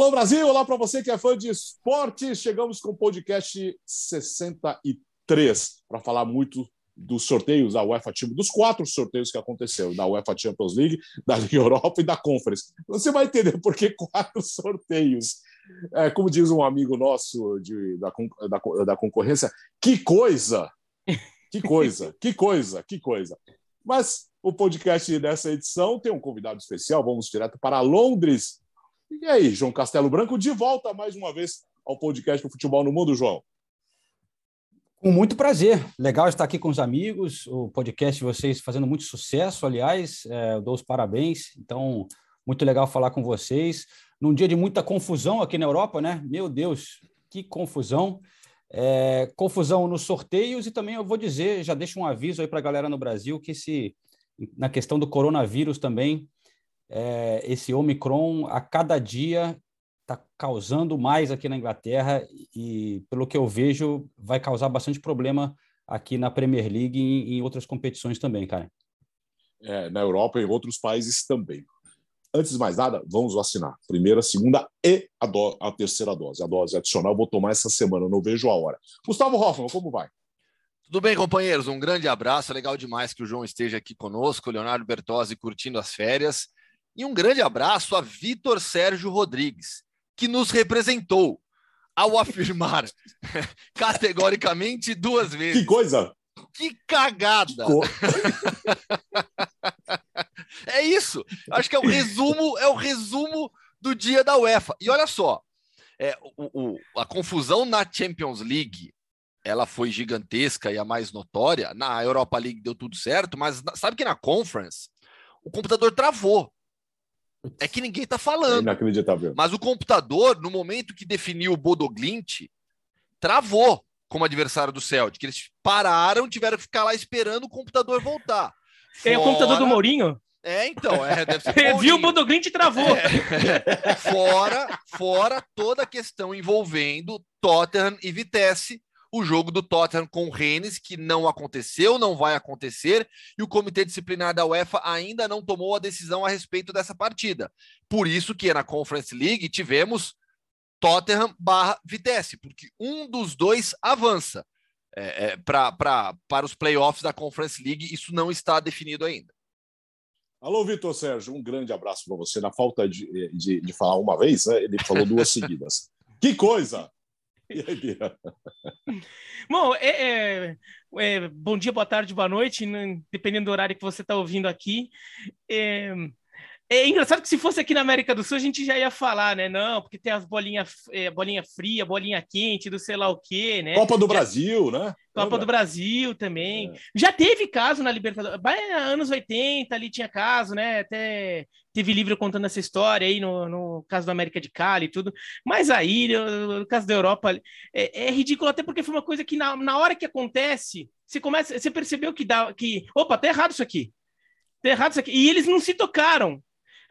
Alô Brasil, olá para você que é fã de esporte. Chegamos com o podcast 63 para falar muito dos sorteios da UEFA Champions, dos quatro sorteios que aconteceram, da UEFA Champions League, da Liga Europa e da Conference. Você vai entender por que quatro sorteios. É, como diz um amigo nosso de, da, da, da concorrência, que coisa! Que coisa, que coisa, que coisa. Mas o podcast dessa edição tem um convidado especial. Vamos direto para Londres. E aí, João Castelo Branco, de volta mais uma vez ao podcast do Futebol no Mundo, João. Com muito prazer. Legal estar aqui com os amigos. O podcast de vocês fazendo muito sucesso, aliás. É, eu dou os parabéns. Então, muito legal falar com vocês. Num dia de muita confusão aqui na Europa, né? Meu Deus, que confusão. É, confusão nos sorteios e também eu vou dizer, já deixo um aviso aí para a galera no Brasil que se na questão do coronavírus também, é, esse Omicron a cada dia está causando mais aqui na Inglaterra e, pelo que eu vejo, vai causar bastante problema aqui na Premier League e em outras competições também, cara. É, na Europa e em outros países também. Antes de mais nada, vamos vacinar. Primeira, segunda e a, do, a terceira dose. A dose adicional vou tomar essa semana, não vejo a hora. Gustavo Hoffman, como vai? Tudo bem, companheiros? Um grande abraço. Legal demais que o João esteja aqui conosco, Leonardo Bertozzi curtindo as férias. E um grande abraço a Vitor Sérgio Rodrigues, que nos representou ao afirmar categoricamente duas vezes. Que coisa! Que cagada! é isso. Acho que é o resumo, é o resumo do dia da UEFA. E olha só, é, o, o, a confusão na Champions League ela foi gigantesca e a mais notória. Na Europa League deu tudo certo, mas sabe que na Conference o computador travou. É que ninguém tá falando. É inacreditável. Mas o computador, no momento que definiu o Bodoglint, travou como adversário do Celtic. Eles pararam, tiveram que ficar lá esperando o computador voltar. Fora... É o computador do Mourinho? É, então, é, deve ser. Viu o Bodoglint e travou. É. fora, fora toda a questão envolvendo Tottenham e Vitesse, o jogo do Tottenham com o Rennes, que não aconteceu, não vai acontecer, e o Comitê Disciplinar da UEFA ainda não tomou a decisão a respeito dessa partida. Por isso que na Conference League tivemos Tottenham barra Vitesse, porque um dos dois avança é, é, pra, pra, para os playoffs da Conference League, isso não está definido ainda. Alô, Vitor Sérgio, um grande abraço para você. Na falta de, de, de falar uma vez, né, ele falou duas seguidas. Que coisa! Bom, é, é, é, bom dia, boa tarde, boa noite, né, dependendo do horário que você está ouvindo aqui. É, é engraçado que se fosse aqui na América do Sul, a gente já ia falar, né? Não, porque tem as bolinhas, é, bolinha fria, bolinha quente, do sei lá o quê, né? Copa do já... Brasil, né? Copa Lembra? do Brasil também. É. Já teve caso na Libertadores. Anos 80 ali tinha caso, né? Até teve livro contando essa história aí no, no caso da América de Cali e tudo. Mas aí, no, no caso da Europa, é, é, ridículo até porque foi uma coisa que na, na hora que acontece, você começa, você percebeu que dá, que, opa, tá errado isso aqui. Tá errado isso aqui. E eles não se tocaram.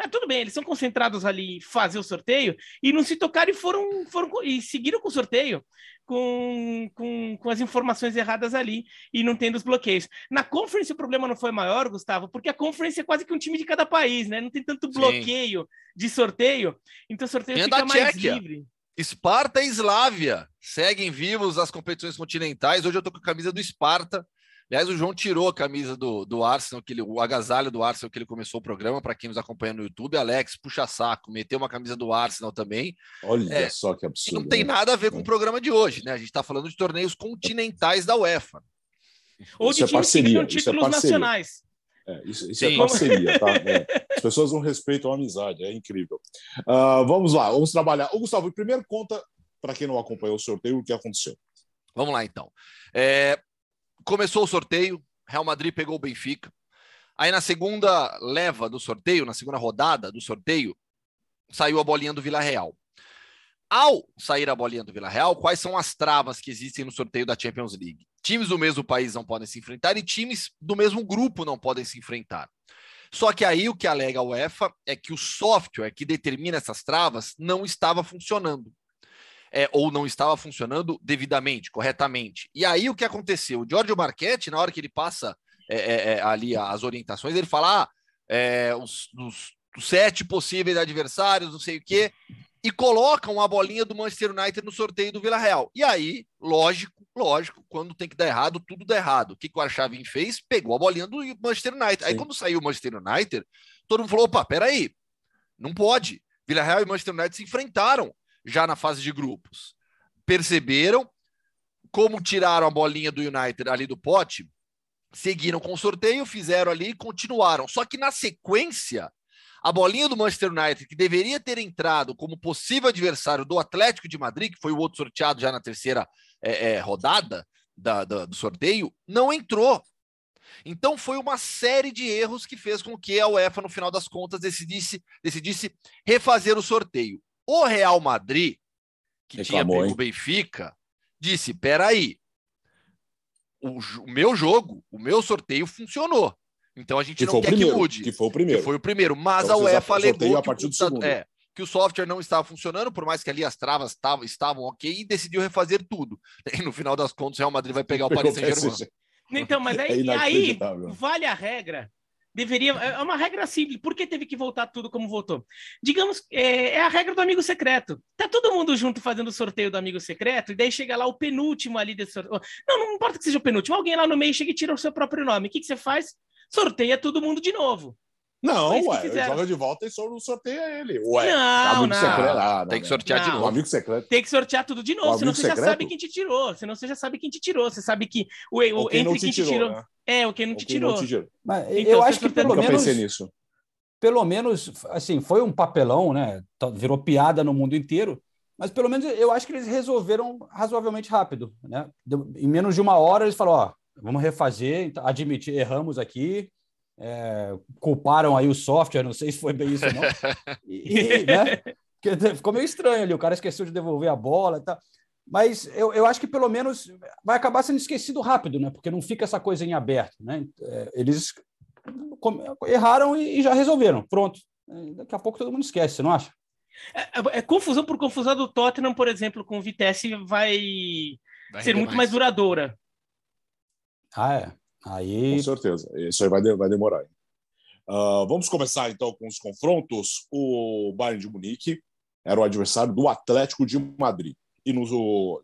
Ah, tudo bem, eles são concentrados ali em fazer o sorteio e não se tocaram e foram, foram e seguiram com o sorteio, com, com, com as informações erradas ali e não tendo os bloqueios. Na Conference o problema não foi maior, Gustavo, porque a Conference é quase que um time de cada país, né? Não tem tanto bloqueio Sim. de sorteio, então o sorteio fica mais Tchequia. livre. Esparta e Eslávia seguem vivos as competições continentais. Hoje eu tô com a camisa do Esparta Aliás, o João tirou a camisa do, do Arsenal, que ele, o agasalho do Arsenal que ele começou o programa, para quem nos acompanha no YouTube. Alex, puxa saco, meteu uma camisa do Arsenal também. Olha é, só que absurdo. Não tem né? nada a ver com o programa de hoje, né? A gente está falando de torneios continentais da UEFA. Ou de isso é parceria, títulos isso é parceria. nacionais. É, isso, isso é parceria, tá? É. As pessoas não respeitam a amizade, é incrível. Uh, vamos lá, vamos trabalhar. Ô, Gustavo, primeiro conta, para quem não acompanhou o sorteio, o que aconteceu. Vamos lá, então. É, começou o sorteio, Real Madrid pegou o Benfica. Aí na segunda leva do sorteio, na segunda rodada do sorteio, saiu a bolinha do Vila Real. Ao sair a bolinha do Vila Real, quais são as travas que existem no sorteio da Champions League? Times do mesmo país não podem se enfrentar e times do mesmo grupo não podem se enfrentar. Só que aí o que alega a UEFA é que o software que determina essas travas não estava funcionando é, ou não estava funcionando devidamente, corretamente. E aí o que aconteceu? O Giorgio Marchetti, na hora que ele passa é, é, é ali as orientações, ele fala: ah, é, os, os, os, sete possíveis adversários, não sei o quê. e colocam a bolinha do Manchester United no sorteio do Vila Real. E aí, lógico, lógico, quando tem que dar errado, tudo dá errado. O que, que o Arshavin fez? Pegou a bolinha do Manchester United. Sim. Aí quando saiu o Manchester United, todo mundo falou: opa, peraí, não pode. Vila Real e Manchester United se enfrentaram já na fase de grupos. Perceberam como tiraram a bolinha do United ali do pote, seguiram com o sorteio, fizeram ali e continuaram. Só que na sequência, a bolinha do Manchester United, que deveria ter entrado como possível adversário do Atlético de Madrid, que foi o outro sorteado já na terceira é, é, rodada da, da, do sorteio, não entrou. Então foi uma série de erros que fez com que a UEFA, no final das contas, decidisse, decidisse refazer o sorteio. O Real Madrid, que Reclamou, tinha pego o Benfica, disse: peraí, o, o meu jogo, o meu sorteio funcionou. Então a gente que não quer primeiro, que mude. Que foi o primeiro. Que foi o primeiro. Mas então, a UEFA alegou a partir que, o, é, que o software não estava funcionando, por mais que ali as travas tavam, estavam ok, e decidiu refazer tudo. E no final das contas, o Real Madrid vai pegar o Paris Saint-Germain. Então, mas aí, é aí vale a regra. Deveria. É uma regra simples. Por que teve que voltar tudo como voltou? Digamos, é, é, a regra do amigo secreto. Tá todo mundo junto fazendo o sorteio do amigo secreto, e daí chega lá o penúltimo ali desse sorteio. Não, não importa que seja o penúltimo, alguém lá no meio chega e tira o seu próprio nome. O que, que você faz? sorteia todo mundo de novo. Não, ué, joga de volta e só sorteia ele. Ué, não, não. Secreto, ah, tem que sortear não. de novo. amigo secreto. Tem que sortear tudo de novo, senão você secreto? já sabe quem te tirou. Senão você já sabe quem te tirou. Você sabe que o, o quem entre quem te tirou. tirou né? É, o quem não te tirou. Não te tirou. Mas então, eu acho que pelo menos. nisso. Pelo menos, assim, foi um papelão, né? Virou piada no mundo inteiro. Mas pelo menos eu acho que eles resolveram razoavelmente rápido, né? Em menos de uma hora eles falaram, ó, vamos refazer, então, admitir, erramos aqui, é, culparam aí o software, não sei se foi bem isso não. E, né? Ficou meio estranho ali, o cara esqueceu de devolver a bola e tal. Mas eu, eu acho que pelo menos vai acabar sendo esquecido rápido, né? Porque não fica essa coisa em aberto, né? É, eles erraram e, já resolveram, pronto. Daqui a pouco todo mundo esquece, você não acha? É, é, é confusão por confusão do Tottenham, por exemplo, com o Vitesse vai, vai ser muito mais. mais duradoura. Ah, é. Aí... Com certeza. Isso aí vai, de, vai demorar. Uh, vamos começar então com os confrontos. O Bayern de Munique era o adversário do Atlético de Madrid. E no,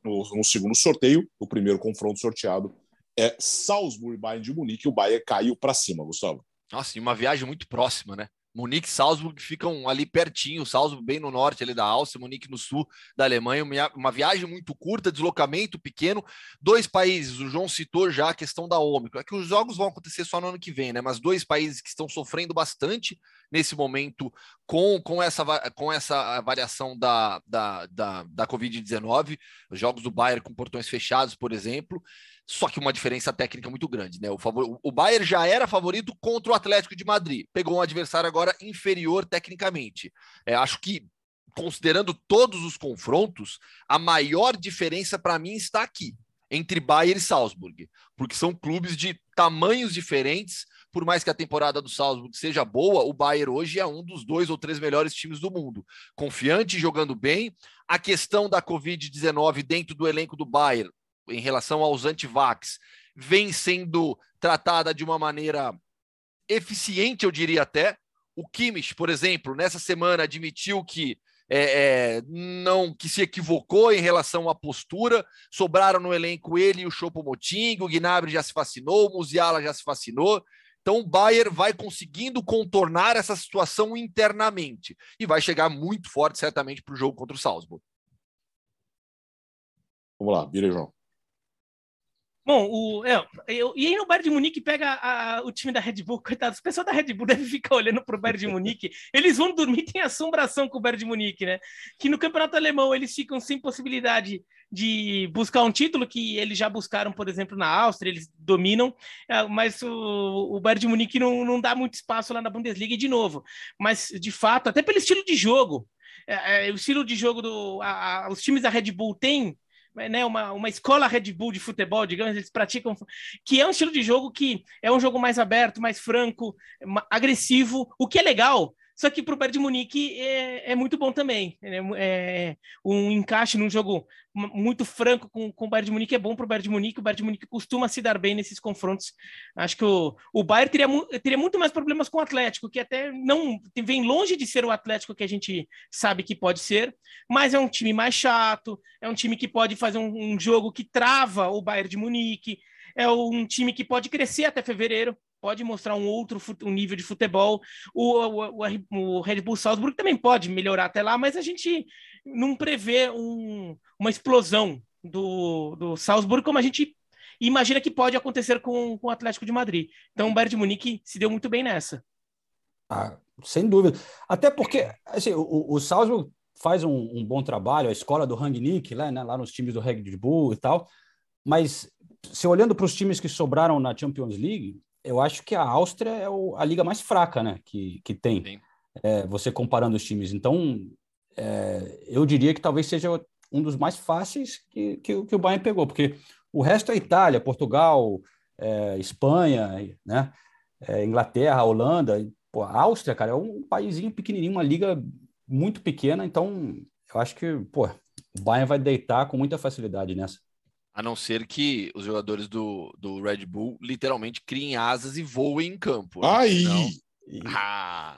no, no segundo sorteio, o primeiro confronto sorteado é Salzburg e Bayern de Munique. O Bayern caiu para cima, Gustavo. Nossa, e uma viagem muito próxima, né? Munique e Salzburg ficam ali pertinho, Salzburg bem no norte ali da Áustria, Munique no sul da Alemanha, uma viagem muito curta, deslocamento pequeno, dois países, o João citou já a questão da Ômicron, é que os jogos vão acontecer só no ano que vem, né, mas dois países que estão sofrendo bastante nesse momento com, com, essa, com essa variação da, da, da, da Covid-19, os jogos do Bayern com portões fechados, por exemplo, só que uma diferença técnica muito grande, né? O, favor... o Bayern já era favorito contra o Atlético de Madrid, pegou um adversário agora inferior tecnicamente. É, acho que, considerando todos os confrontos, a maior diferença para mim está aqui, entre Bayern e Salzburg, porque são clubes de tamanhos diferentes. Por mais que a temporada do Salzburg seja boa, o Bayern hoje é um dos dois ou três melhores times do mundo. Confiante, jogando bem. A questão da Covid-19 dentro do elenco do Bayern em relação aos antivax vem sendo tratada de uma maneira eficiente, eu diria até. O Kimmich, por exemplo, nessa semana admitiu que é, é, não que se equivocou em relação à postura. Sobraram no elenco ele e o Chopomoting, o Gnabry já se fascinou, o Musiala já se fascinou. Então o Bayern vai conseguindo contornar essa situação internamente e vai chegar muito forte certamente para o jogo contra o Salzburg. Vamos lá, vira João. Bom, o, é, eu, e aí no Bayern de Munique pega a, o time da Red Bull, coitados, o pessoal da Red Bull deve ficar olhando para o Bayern de Munique, eles vão dormir, tem assombração com o Bayern de Munique, né? Que no campeonato alemão eles ficam sem possibilidade de buscar um título que eles já buscaram, por exemplo, na Áustria, eles dominam, é, mas o, o Bayern de Munique não, não dá muito espaço lá na Bundesliga de novo. Mas, de fato, até pelo estilo de jogo, é, é, o estilo de jogo do. A, a, os times da Red Bull têm né, uma, uma escola Red Bull de futebol, digamos, eles praticam, que é um estilo de jogo que é um jogo mais aberto, mais franco, agressivo, o que é legal, só que para o Bayern de Munique é, é, muito bom também. É, é, um encaixe num jogo muito franco com, com o Bayern de Munique é bom para o Bayern de Munique. O Bayern de Munique costuma se dar bem nesses confrontos. Acho que o, o Bayern teria, teria muito mais problemas com o Atlético, que até não vem longe de ser o Atlético que a gente sabe que pode ser, mas é um time mais chato, é um time que pode fazer um, um jogo que trava o Bayern de Munique, é um time que pode crescer até fevereiro pode mostrar um outro um nível de futebol. O, o, o, Red Bull Salzburg também pode melhorar até lá, mas a gente não prevê um, uma explosão do, do Salzburg como a gente imagina que pode acontecer com, com o Atlético de Madrid. Então o Bayern de Munique se deu muito bem nessa. Ah, sem dúvida. Até porque assim, o, o Salzburg faz um, um, bom trabalho, a escola do Rangnick, lá, né, lá nos times do Red Bull e tal, mas se olhando para os times que sobraram na Champions League, eu acho que a Áustria é o, a liga mais fraca, né? Que, que tem. É, você comparando os times. Então, é, eu diria que talvez seja um dos mais fáceis que, que, que o Bayern pegou, porque o resto é Itália, Portugal, é, Espanha, né? É, Inglaterra, Holanda. Pô, a Áustria, cara, é um paísinho pequenininho, uma liga muito pequena. Então, eu acho que pô, o Bayern vai deitar com muita facilidade nessa. A não ser que os jogadores do, do Red Bull literalmente criem asas e voem em campo. Né? Aí! Ah,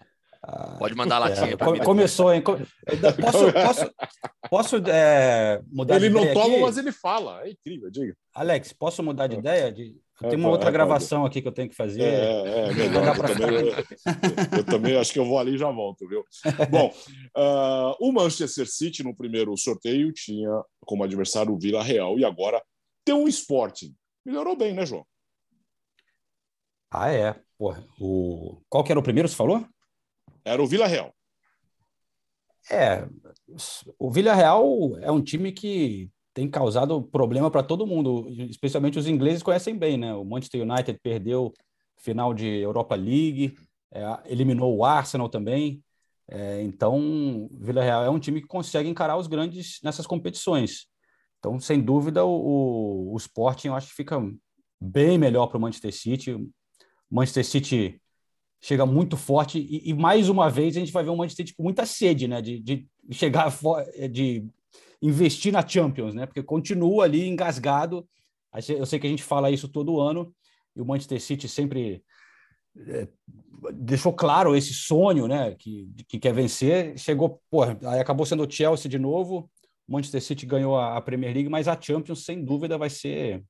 pode mandar lá. É, começou, hein? Posso, posso, posso é, mudar ele de ideia? Ele não toma, aqui? mas ele fala. É incrível, diga. Alex, posso mudar de ideia? De... Tenho uma outra gravação aqui que eu tenho que fazer. É, é, melhor. Eu, também, eu, eu, também acho que eu vou ali e já volto, viu? Bom, uh, o Manchester City no primeiro sorteio tinha como adversário o Vila Real e agora tem um Sporting. Melhorou bem, né, João? Ah, é. Porra, o... Qual que era o primeiro, você falou? Era o Vila Real. É, o Vila Real é um time que tem causado problema para todo mundo, especialmente os ingleses conhecem bem, né? O Manchester United perdeu final de Europa League, é, eliminou o Arsenal também. É, então, Vila Real é um time que consegue encarar os grandes nessas competições. Então, sem dúvida, o, o Sporting eu acho que fica bem melhor para o Manchester City. O Manchester City chega muito forte e, e, mais uma vez a gente vai ver um Manchester City com muita sede, né? De, de chegar de investir na Champions, né? Porque continua ali engasgado. Eu sei que a gente fala isso todo ano e o Manchester City sempre é, deixou claro esse sonho, né? Que, que quer vencer. Chegou, pô, aí acabou sendo o Chelsea de novo. O Manchester City ganhou a, Premier League, mas a Champions, sem dúvida, vai ser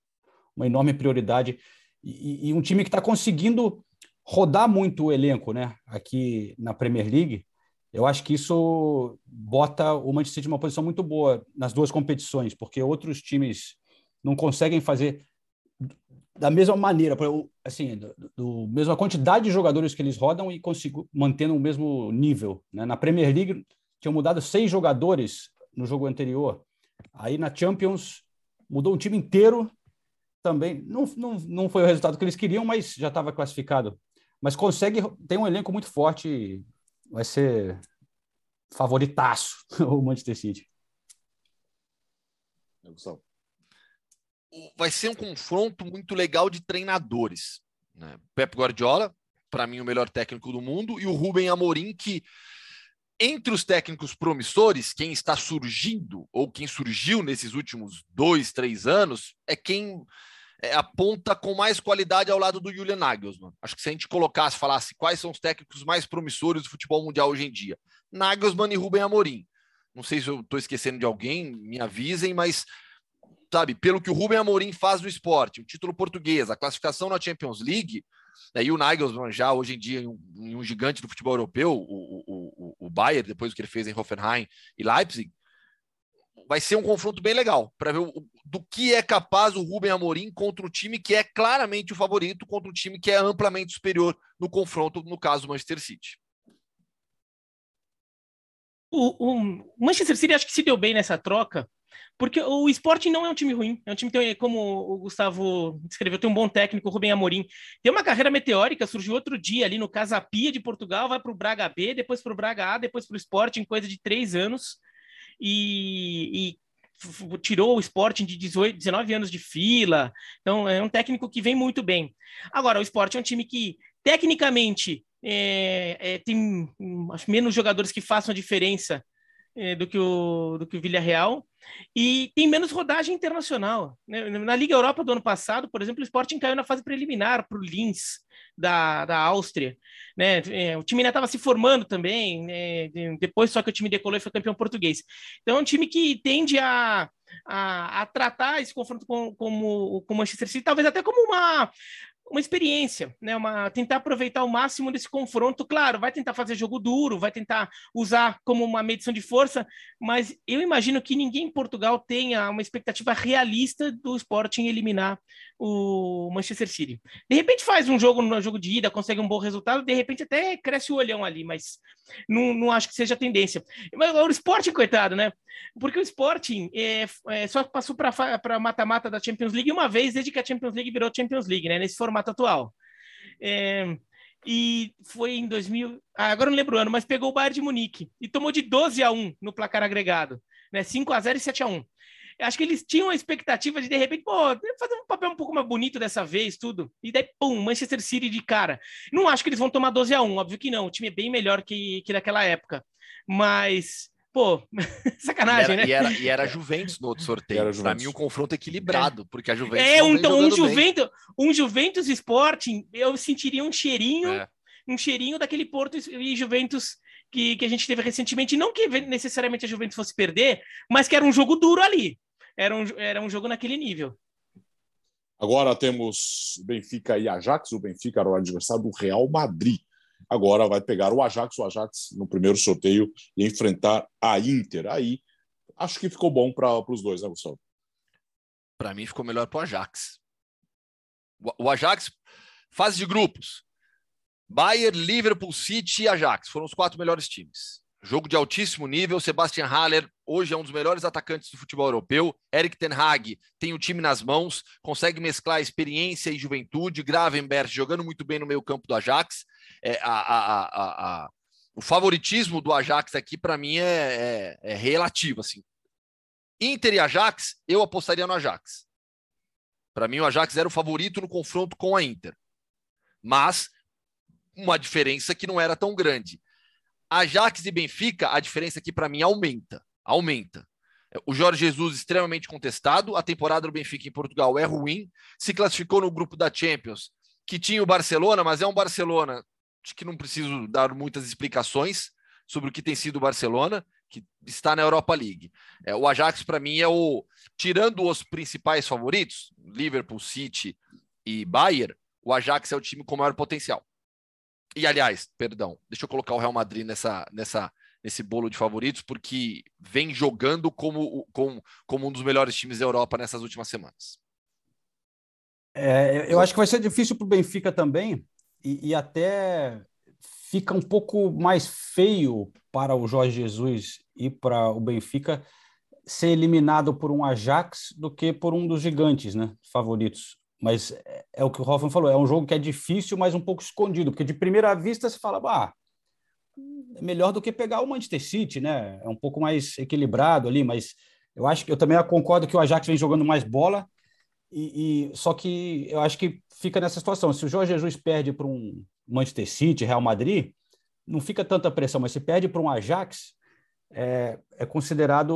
uma enorme prioridade. E, e um time que está conseguindo rodar muito o elenco, né? Aqui na Premier League. Eu acho que isso bota o Manchester City numa posição muito boa nas duas competições, porque outros times não conseguem fazer da mesma maneira, assim, do, do mesma quantidade de jogadores que eles rodam e consigo, mantendo o mesmo nível. Né? Na Premier League tinham mudado seis jogadores no jogo anterior. Aí na Champions mudou um time inteiro também. Não, não, não foi o resultado que eles queriam, mas já estava classificado. Mas consegue, tem um elenco muito forte vai ser favoritaço o Manchester City. Vai ser um confronto muito legal de treinadores. Né? Pep Guardiola, para mim, o melhor técnico do mundo, e o Rubem Amorim, que entre os técnicos promissores, quem está surgindo ou quem surgiu nesses últimos dois, três anos é quem é, aponta com mais qualidade ao lado do Julian Nagelsmann. Acho que se a gente colocasse, falasse quais são os técnicos mais promissores do futebol mundial hoje em dia, Nagelsmann e Rubem Amorim. Não sei se eu estou esquecendo de alguém, me avisem, mas sabe, pelo que o Rubem Amorim faz no esporte, o título português, a classificação na Champions League, né, e o Nagelsmann já hoje em dia um, um gigante do futebol europeu, o, o, o, o Bayern, depois do que ele fez em Hoffenheim e Leipzig, vai ser um confronto bem legal para ver o, do que é capaz o Rubem Amorim contra um time que é claramente o favorito, contra um time que é amplamente superior no confronto, no caso do Manchester City. O, o, Manchester City acho que se deu bem nessa troca, porque o Sporting não é um time ruim, é um time que tem, como o Gustavo descreveu, tem um bom técnico, Rubem Amorim. Tem uma carreira meteórica, surgiu outro dia ali no Casapia de Portugal, vai para o Braga B, depois para o Braga A, depois para o Sporting, coisa de três anos e, e tirou o Sporting de 18, 19 anos de fila. Então, é um técnico que vem muito bem. Agora, o Sporting é um time que, tecnicamente, é, é, tem acho menos jogadores que façam a diferença é, do que o do que o Villarreal e tem menos rodagem internacional. Né? Na Liga Europa do ano passado, por exemplo, o Sporting caiu na fase preliminar para o Linz da, da Áustria. Né? É, o time ainda estava se formando também, né? depois só que o time decolou e foi campeão português. Então é um time que tende a, a, a tratar esse confronto com, como o Manchester City, talvez até como uma, uma experiência, né? Uma, tentar aproveitar o máximo desse confronto. Claro, vai tentar fazer jogo duro, vai tentar usar como uma medição de força, mas eu imagino que ninguém em Portugal tenha uma expectativa realista do Sporting eliminar o Manchester City. De repente faz um jogo no jogo de ida, consegue um bom resultado, de repente até cresce o olhão ali, mas não, não acho que seja a tendência. Mas o Sporting, coitado, né? Porque o Sporting é, é, só passou para mata-mata da Champions League uma vez desde que a Champions League virou Champions League, né? Nesse formato atual. É, e foi em 2000, ah, agora não lembro o ano, mas pegou o Bayern de Munique e tomou de 12 a 1 no placar agregado, né? 5 a 0 e 7 a 1 acho que eles tinham a expectativa de, de repente, pô, fazer um papel um pouco mais bonito dessa vez, tudo. E daí, pum, Manchester City de cara. Não acho que eles vão tomar 12 a 1 óbvio que não. O time é bem melhor que, que naquela época. Mas, pô, sacanagem, e era, né? E era, e era Juventus no outro sorteio. Para mim, um confronto equilibrado, é. porque a Juventus. É, então, um Juventus, um Juventus Sporting, eu sentiria um cheirinho, é. um cheirinho daquele Porto e Juventus que, que a gente teve recentemente. Não que necessariamente a Juventus fosse perder, mas que era um jogo duro ali era um, era um jogo naquele nível. Agora temos Benfica e Ajax. O Benfica era o adversário do Real Madrid. Agora vai pegar o Ajax, o Ajax no primeiro sorteio e enfrentar a Inter. Aí acho que ficou bom para os dois, né, Gustavo? Para mim ficou melhor para o Ajax. O Ajax, fase de grupos. Bayern, Liverpool, City e Ajax foram os quatro melhores times. Jogo de altíssimo nível. Sebastian Haller hoje é um dos melhores atacantes do futebol europeu. Eric Ten Hag tem o time nas mãos, consegue mesclar experiência e juventude. Gravenberg jogando muito bem no meio campo do Ajax. É, a, a, a, o favoritismo do Ajax aqui, para mim, é, é, é relativo. Assim. Inter e Ajax, eu apostaria no Ajax. Para mim, o Ajax era o favorito no confronto com a Inter. Mas uma diferença que não era tão grande. Ajax e Benfica, a diferença aqui para mim aumenta. Aumenta. O Jorge Jesus extremamente contestado. A temporada do Benfica em Portugal é ruim. Se classificou no grupo da Champions, que tinha o Barcelona, mas é um Barcelona que não preciso dar muitas explicações sobre o que tem sido o Barcelona, que está na Europa League. É, o Ajax, para mim, é o. Tirando os principais favoritos, Liverpool, City e Bayern, o Ajax é o time com maior potencial. E aliás, perdão, deixa eu colocar o Real Madrid nessa, nessa, nesse bolo de favoritos, porque vem jogando como, como, como um dos melhores times da Europa nessas últimas semanas. É, eu acho que vai ser difícil para o Benfica também, e, e, até fica um pouco mais feio para o Jorge Jesus e para o Benfica ser eliminado por um Ajax do que por um dos gigantes, né, favoritos. Mas é, é o que o Hoffman falou, é um jogo que é difícil, mas um pouco escondido, porque de primeira vista você fala, ah, melhor do que pegar o Manchester City, né? É um pouco mais equilibrado ali, mas eu acho que eu também concordo que o Ajax vem jogando mais bola, e, e só que eu acho que fica nessa situação. Se o Jorge Jesus perde para um Manchester City, Real Madrid, não fica tanta pressão, mas se perde para um Ajax, é, é considerado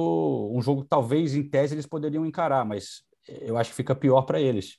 um jogo que talvez em tese eles poderiam encarar, mas eu acho que fica pior para eles.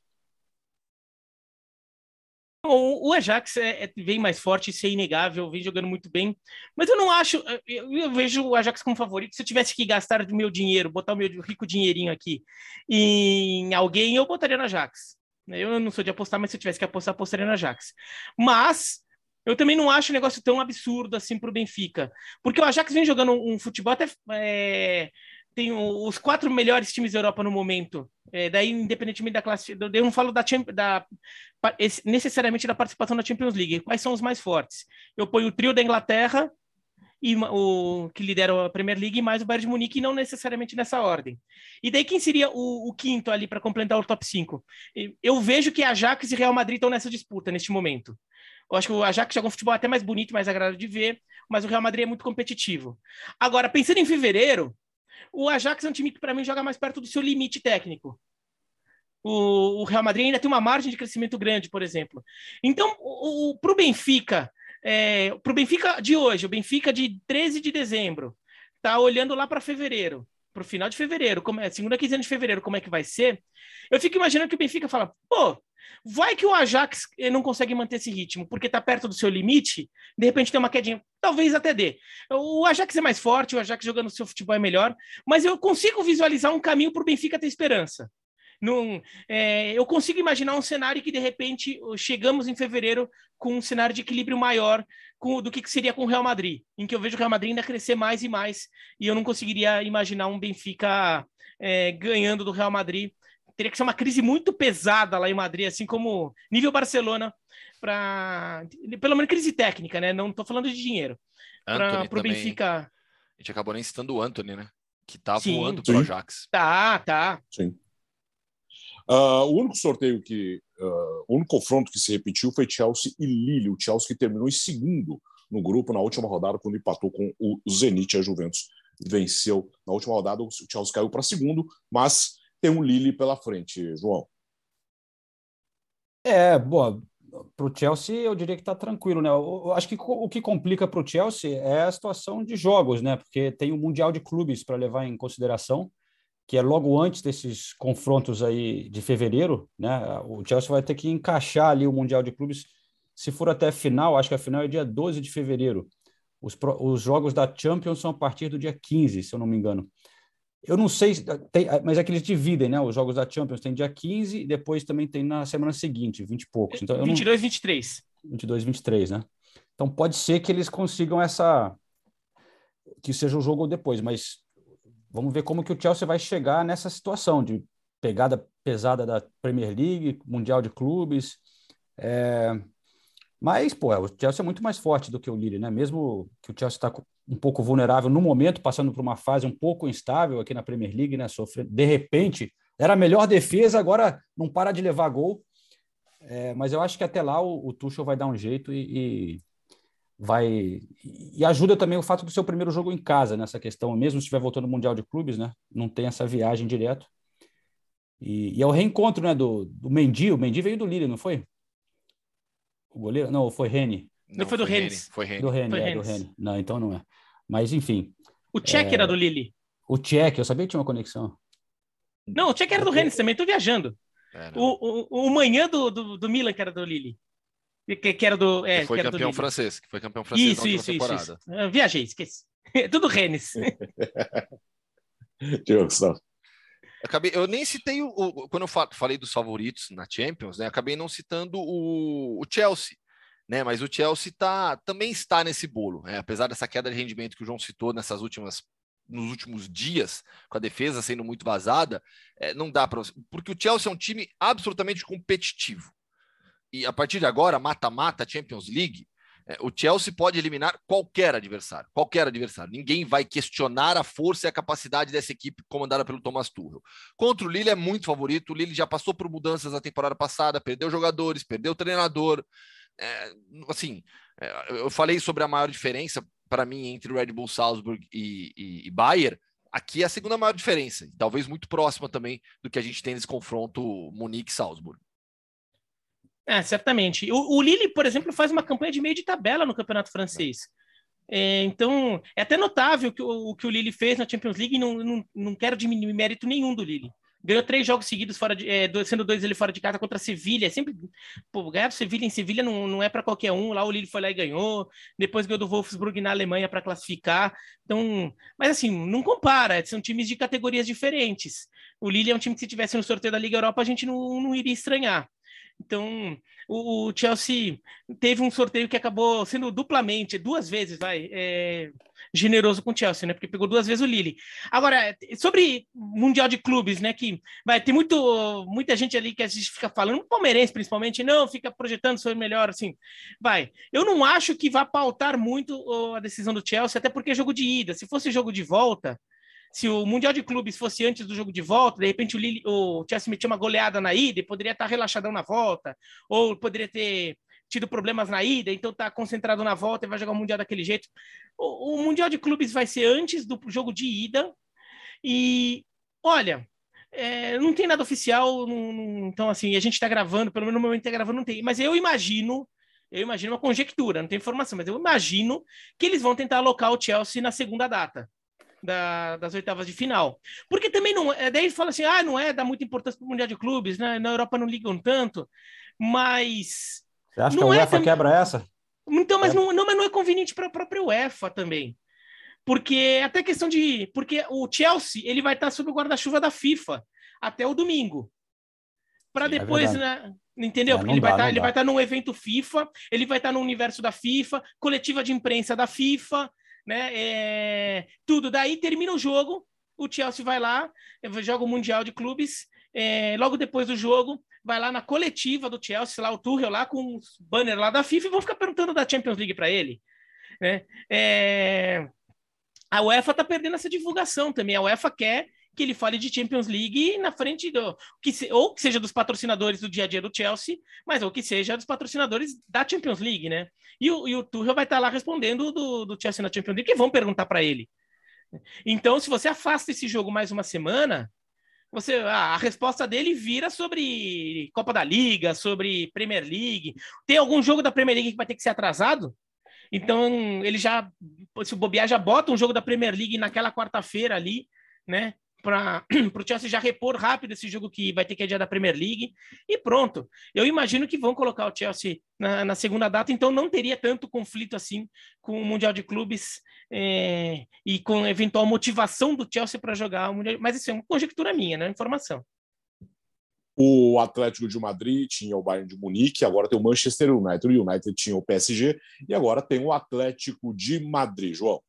O Ajax é, é, vem mais forte, isso é inegável, vem jogando muito bem. Mas eu não acho. Eu, eu, vejo o Ajax como favorito. Se eu tivesse que gastar o meu dinheiro, botar o meu rico dinheirinho aqui em alguém, eu botaria no Ajax. Eu não sou de apostar, mas se eu tivesse que apostar, apostaria no Ajax. Mas eu também não acho o negócio tão absurdo assim para o Benfica. Porque o Ajax vem jogando um, futebol até. É, tem os quatro melhores times da Europa no momento. É, daí, independentemente da classe, eu não falo da, da, necessariamente da participação na Champions League. Quais são os mais fortes? Eu ponho o trio da Inglaterra e o que lidera a Premier League e mais o Bayern de Munique, não necessariamente nessa ordem. E daí quem seria o, o quinto ali para completar o top 5? Eu vejo que Ajax e Real Madrid estão nessa disputa neste momento. Eu acho que o Ajax joga um futebol até mais bonito, mais agradável de ver, mas o Real Madrid é muito competitivo. Agora, pensando em fevereiro, o Ajax é um time que, para mim, joga mais perto do seu limite técnico. O, o, Real Madrid ainda tem uma margem de crescimento grande, por exemplo. Então, para o Benfica é, para o Benfica de hoje, o Benfica de 13 de dezembro, tá olhando lá para fevereiro, para o final de fevereiro, como é, segunda quinzena de fevereiro, como é que vai ser? Eu fico imaginando que o Benfica fala, pô, vai que o Ajax eh, não consegue manter esse ritmo, porque está perto do seu limite, de repente tem uma quedinha, talvez até dê. O Ajax é mais forte, o Ajax jogando seu futebol é melhor, mas eu consigo visualizar um caminho para o Benfica ter esperança. Num, é, eu consigo imaginar um cenário que, de repente, chegamos em fevereiro com um cenário de equilíbrio maior com, do que seria com o Real Madrid, em que eu vejo o Real Madrid ainda crescer mais e mais, e eu não conseguiria imaginar um Benfica é, ganhando do Real Madrid. Teria que ser uma crise muito pesada lá em Madrid, assim como nível Barcelona, para pelo menos crise técnica, né? Não estou falando de dinheiro. Para o Benfica. A gente acabou nem citando o Anthony, né? Que tá voando pro Ajax. Tá, tá. Sim. Uh, o único sorteio que. Uh, o único confronto que se repetiu foi Chelsea e Lille. O Chelsea que terminou em segundo no grupo na última rodada, quando empatou com o Zenit. A Juventus venceu na última rodada. O Chelsea caiu para segundo, mas tem um Lille pela frente, João. É, boa. Para o Chelsea, eu diria que está tranquilo, né? Eu acho que o que complica para o Chelsea é a situação de jogos, né? Porque tem o Mundial de Clubes para levar em consideração que é logo antes desses confrontos aí de fevereiro, né? O Chelsea vai ter que encaixar ali o Mundial de Clubes, se for até a final, acho que a final é dia 12 de fevereiro. Os, os jogos da Champions são a partir do dia 15, se eu não me engano. Eu não sei, tem, mas é que eles dividem, né? Os jogos da Champions tem dia 15 e depois também tem na semana seguinte, 20 e poucos. Então, 22 e 23. 22 e 23, né? Então pode ser que eles consigam essa. que seja o jogo depois, mas Vamos ver como que o Chelsea vai chegar nessa situação de pegada pesada da Premier League, Mundial de Clubes. É... Mas, pô, o Chelsea é muito mais forte do que o Lille, né? Mesmo que o Chelsea está um pouco vulnerável no momento, passando por uma fase um pouco instável aqui na Premier League, né? Sofrendo, de repente, era a melhor defesa, agora não para de levar gol. É, mas eu acho que até lá o, o Tuchel vai dar um jeito e, e vai e ajuda também o fato do seu primeiro jogo em casa nessa questão, mesmo se estiver voltando no Mundial de Clubes, né? Não tem essa viagem direto. E, e é o reencontro, né, do, do Mendy. O Mendy veio do Lille, não foi? O goleiro? Não, foi Rene. Não, não foi do Rennes. Foi Rene. Do Rene, é, do Rene. Não, então não é. Mas enfim. O Tchek é... era do Lille. O Tchek, eu sabia que tinha uma conexão. Não, o Tchek era do Rennes também, tô viajando. É, o, o, o manhã do, do, do Milan que era do Lille. Que, que era do. É, que foi que campeão francês, que foi campeão francês isso, isso, isso, isso, Eu viajei, esqueci. Tudo Rennes. Acabei, eu nem citei o, o, quando eu falei dos favoritos na Champions, né? Acabei não citando o, o Chelsea, né? Mas o Chelsea tá, também está nesse bolo, né? apesar dessa queda de rendimento que o João citou nessas últimas nos últimos dias, com a defesa sendo muito vazada, é, não dá para porque o Chelsea é um time absolutamente competitivo e a partir de agora, mata-mata, Champions League, o Chelsea pode eliminar qualquer adversário, qualquer adversário. Ninguém vai questionar a força e a capacidade dessa equipe comandada pelo Thomas Tuchel. Contra o Lille é muito favorito. O Lille já passou por mudanças na temporada passada, perdeu jogadores, perdeu treinador. É, assim, é, eu falei sobre a maior diferença para mim entre o Red Bull Salzburg e, e, e Bayern. Aqui é a segunda maior diferença, talvez muito próxima também do que a gente tem nesse confronto Munique-Salzburg. É, certamente. O, o Lille, por exemplo, faz uma campanha de meio de tabela no campeonato francês. É, então, é até notável que o, o que o Lille fez na Champions League, não, não, não quero diminuir mérito nenhum do Lille. Ganhou três jogos seguidos, fora de, é, sendo dois ele fora de casa contra a Sevilha. É sempre, pô, ganhar Sevilha em Sevilha não, não é para qualquer um. Lá o Lille foi lá e ganhou. Depois ganhou do Wolfsburg na Alemanha para classificar. Então, mas assim, não compara. São times de categorias diferentes. O Lille é um time que se tivesse no sorteio da Liga Europa a gente não, não iria estranhar. Então, o, Chelsea teve um sorteio que acabou sendo duplamente, duas vezes, vai, é, generoso com o Chelsea, né? Porque pegou duas vezes o Lille. Agora, sobre Mundial de Clubes, né? Que vai ter muito, muita gente ali que a gente fica falando, palmeirense principalmente, não, fica projetando sobre melhor, assim. Vai. Eu não acho que vá pautar muito a decisão do Chelsea, até porque é jogo de ida. Se fosse jogo de volta, se o Mundial de Clubes fosse antes do jogo de volta, de repente o, o Chelsea metia uma goleada na ida e poderia estar relaxadão na volta, ou poderia ter tido problemas na ida, então está concentrado na volta e vai jogar o Mundial daquele jeito. O, o, Mundial de Clubes vai ser antes do jogo de ida, e olha, é, não tem nada oficial, não, não, então assim, a gente está gravando, pelo menos no momento está gravando, não tem, mas eu imagino Eu imagino uma conjectura, não tem informação, mas eu imagino que eles vão tentar alocar o Chelsea na segunda data da, das oitavas de final. Porque também não é. Daí fala assim: ah, não é, dá muita importância para o Mundial de Clubes, né? Na Europa não ligam tanto, mas. Você acha que a UEFA é quebra essa? Então, mas, é. não, não, mas não é conveniente para a própria UEFA também. Porque até questão de. Porque o Chelsea ele vai estar sob o guarda-chuva da FIFA até o domingo. Para é depois, é né, entendeu? É, Porque ele, dá, vai tá, ele vai estar tá num evento FIFA, ele vai estar tá no universo da FIFA, coletiva de imprensa da FIFA, né? É, tudo. Daí termina o jogo, o Chelsea vai lá, joga o Mundial de Clubes. É, logo depois do jogo, vai lá na coletiva do Chelsea, lá o Tuchel lá com os banner lá da FIFA e vão ficar perguntando da Champions League para ele. Né? É, a UEFA está perdendo essa divulgação também. A UEFA quer que ele fale de Champions League na frente do que se, ou que seja dos patrocinadores do dia a dia do Chelsea, mas ou que seja dos patrocinadores da Champions League, né? E o, e o Tuchel vai estar lá respondendo do, do Chelsea na Champions League, que vão perguntar para ele. Então, se você afasta esse jogo mais uma semana, você a, a resposta dele vira sobre Copa da Liga, sobre Premier League. Tem algum jogo da Premier League que vai ter que ser atrasado? Então, ele já, se o bobear, já bota um jogo da Premier League naquela quarta-feira ali, né? Para o Chelsea já repor rápido esse jogo que vai ter que adiar da Premier League e pronto. Eu imagino que vão colocar o Chelsea na, na segunda data, então não teria tanto conflito assim com o Mundial de Clubes é, e com eventual motivação do Chelsea para jogar o Mundial. Mas isso é uma conjectura minha, né? Informação. O Atlético de Madrid tinha o Bayern de Munique, agora tem o Manchester United. O United tinha o PSG e agora tem o Atlético de Madrid. João.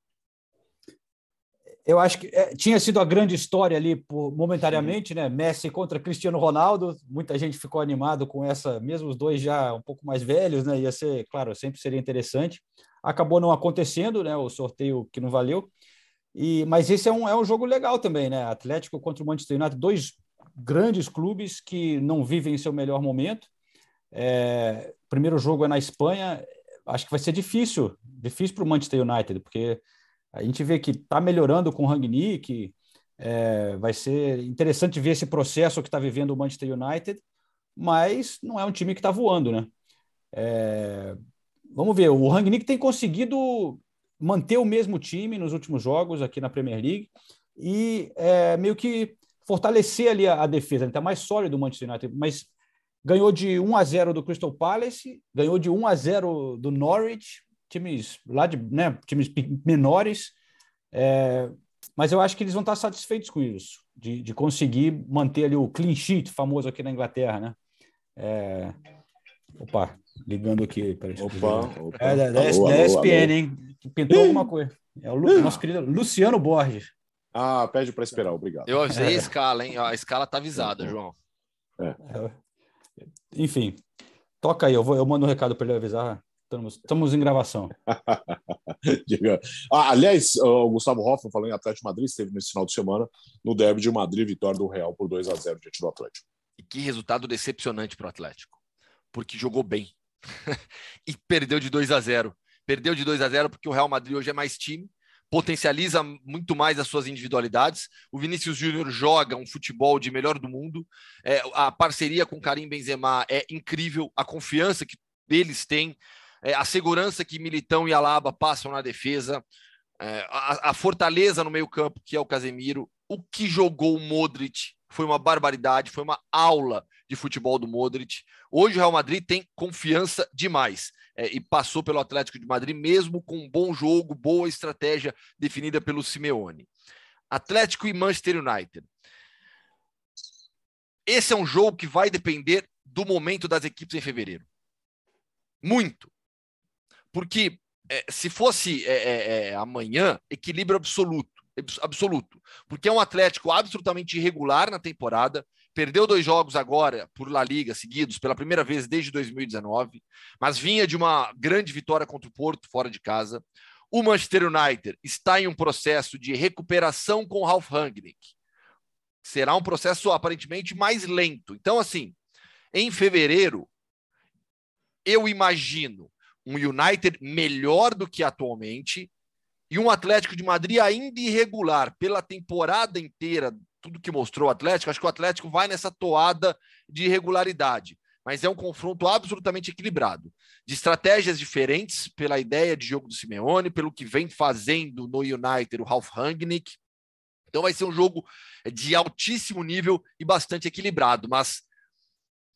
Eu acho que é, tinha sido a grande história ali por, momentaneamente, Sim. né? Messi contra Cristiano Ronaldo. Muita gente ficou animado com essa, mesmo os dois já um pouco mais velhos, né? Ia ser, claro, sempre seria interessante. Acabou não acontecendo, né? O sorteio que não valeu. E, mas esse é um, é um jogo legal também, né? Atlético contra o Manchester United, dois grandes clubes que não vivem seu melhor momento. É, primeiro jogo é na Espanha, acho que vai ser difícil, difícil para o Manchester United, porque a gente vê que está melhorando com o Rangnick, é, vai ser interessante ver esse processo que está vivendo o Manchester United, mas não é um time que está voando, né? É, vamos ver, o Rangnick tem conseguido manter o mesmo time nos últimos jogos aqui na Premier League e é, meio que fortalecer ali a, a defesa. Ele está mais sólido o Manchester United, mas ganhou de 1 a 0 do Crystal Palace, ganhou de 1 a 0 do Norwich, times lá de né, times menores. É, mas eu acho que eles vão estar satisfeitos com isso, de, de conseguir manter ali o clean sheet famoso aqui na Inglaterra, né? É... Opa, ligando aqui. Opa, opa. É, da, da, alô, da ESPN, alô. hein? Pintou alguma coisa. É o Lu, nosso querido Luciano Borges. Ah, pede para esperar, obrigado. Eu avisei a escala, hein? A escala tá avisada, João. É. é. Enfim, toca aí, eu, vou, eu mando um recado para ele avisar. Estamos, estamos em gravação. ah, aliás, o Gustavo Hoffman, falando em Atlético de Madrid, esteve nesse final de semana no derby de Madrid, vitória do Real por 2 a 0 diante do Atlético. E que resultado decepcionante para o Atlético, porque jogou bem e perdeu de 2 a 0. Perdeu de 2 a 0 porque o Real Madrid hoje é mais time potencializa muito mais as suas individualidades. O Vinícius Júnior joga um futebol de melhor do mundo. É, a parceria com Karim Benzema é incrível. A confiança que eles têm, é, a segurança que Militão e Alaba passam na defesa, é, a, a, fortaleza no meio campo, que é o Casemiro. O que jogou o Modric foi uma barbaridade, foi uma aula de futebol do Modric. Hoje o Real Madrid tem confiança demais é, e passou pelo Atlético de Madrid, mesmo com um bom jogo, boa estratégia definida pelo Simeone. Atlético e Manchester United. Esse é um jogo que vai depender do momento das equipes em fevereiro. Muito. Porque é, se fosse é, é, amanhã, equilíbrio absoluto. Absoluto. Porque é um Atlético absolutamente irregular na temporada, Perdeu dois jogos agora por La Liga seguidos, pela primeira vez desde 2019, mas vinha de uma grande vitória contra o Porto, fora de casa. O Manchester United está em um processo de recuperação com o Ralf Rangnick. Será um processo aparentemente mais lento. Então, assim, em fevereiro, eu imagino um United melhor do que atualmente e um Atlético de Madrid ainda irregular pela temporada inteira tudo que mostrou o Atlético, acho que o Atlético vai nessa toada de irregularidade. mas é um confronto absolutamente equilibrado, de estratégias diferentes pela ideia de jogo do Simeone, pelo que vem fazendo no United o Ralf Rangnick. Então vai ser um jogo de altíssimo nível e bastante equilibrado, mas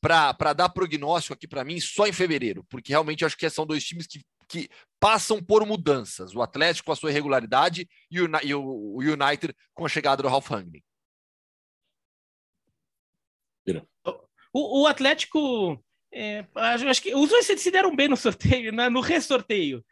para dar prognóstico aqui para mim só em fevereiro, porque realmente acho que são dois times que, que passam por mudanças. O Atlético com a sua irregularidade e o, e o United com a chegada do Ralf Rangnick. O, o Atlético, é, acho que os dois se deram bem no sorteio, né, no ressorteio.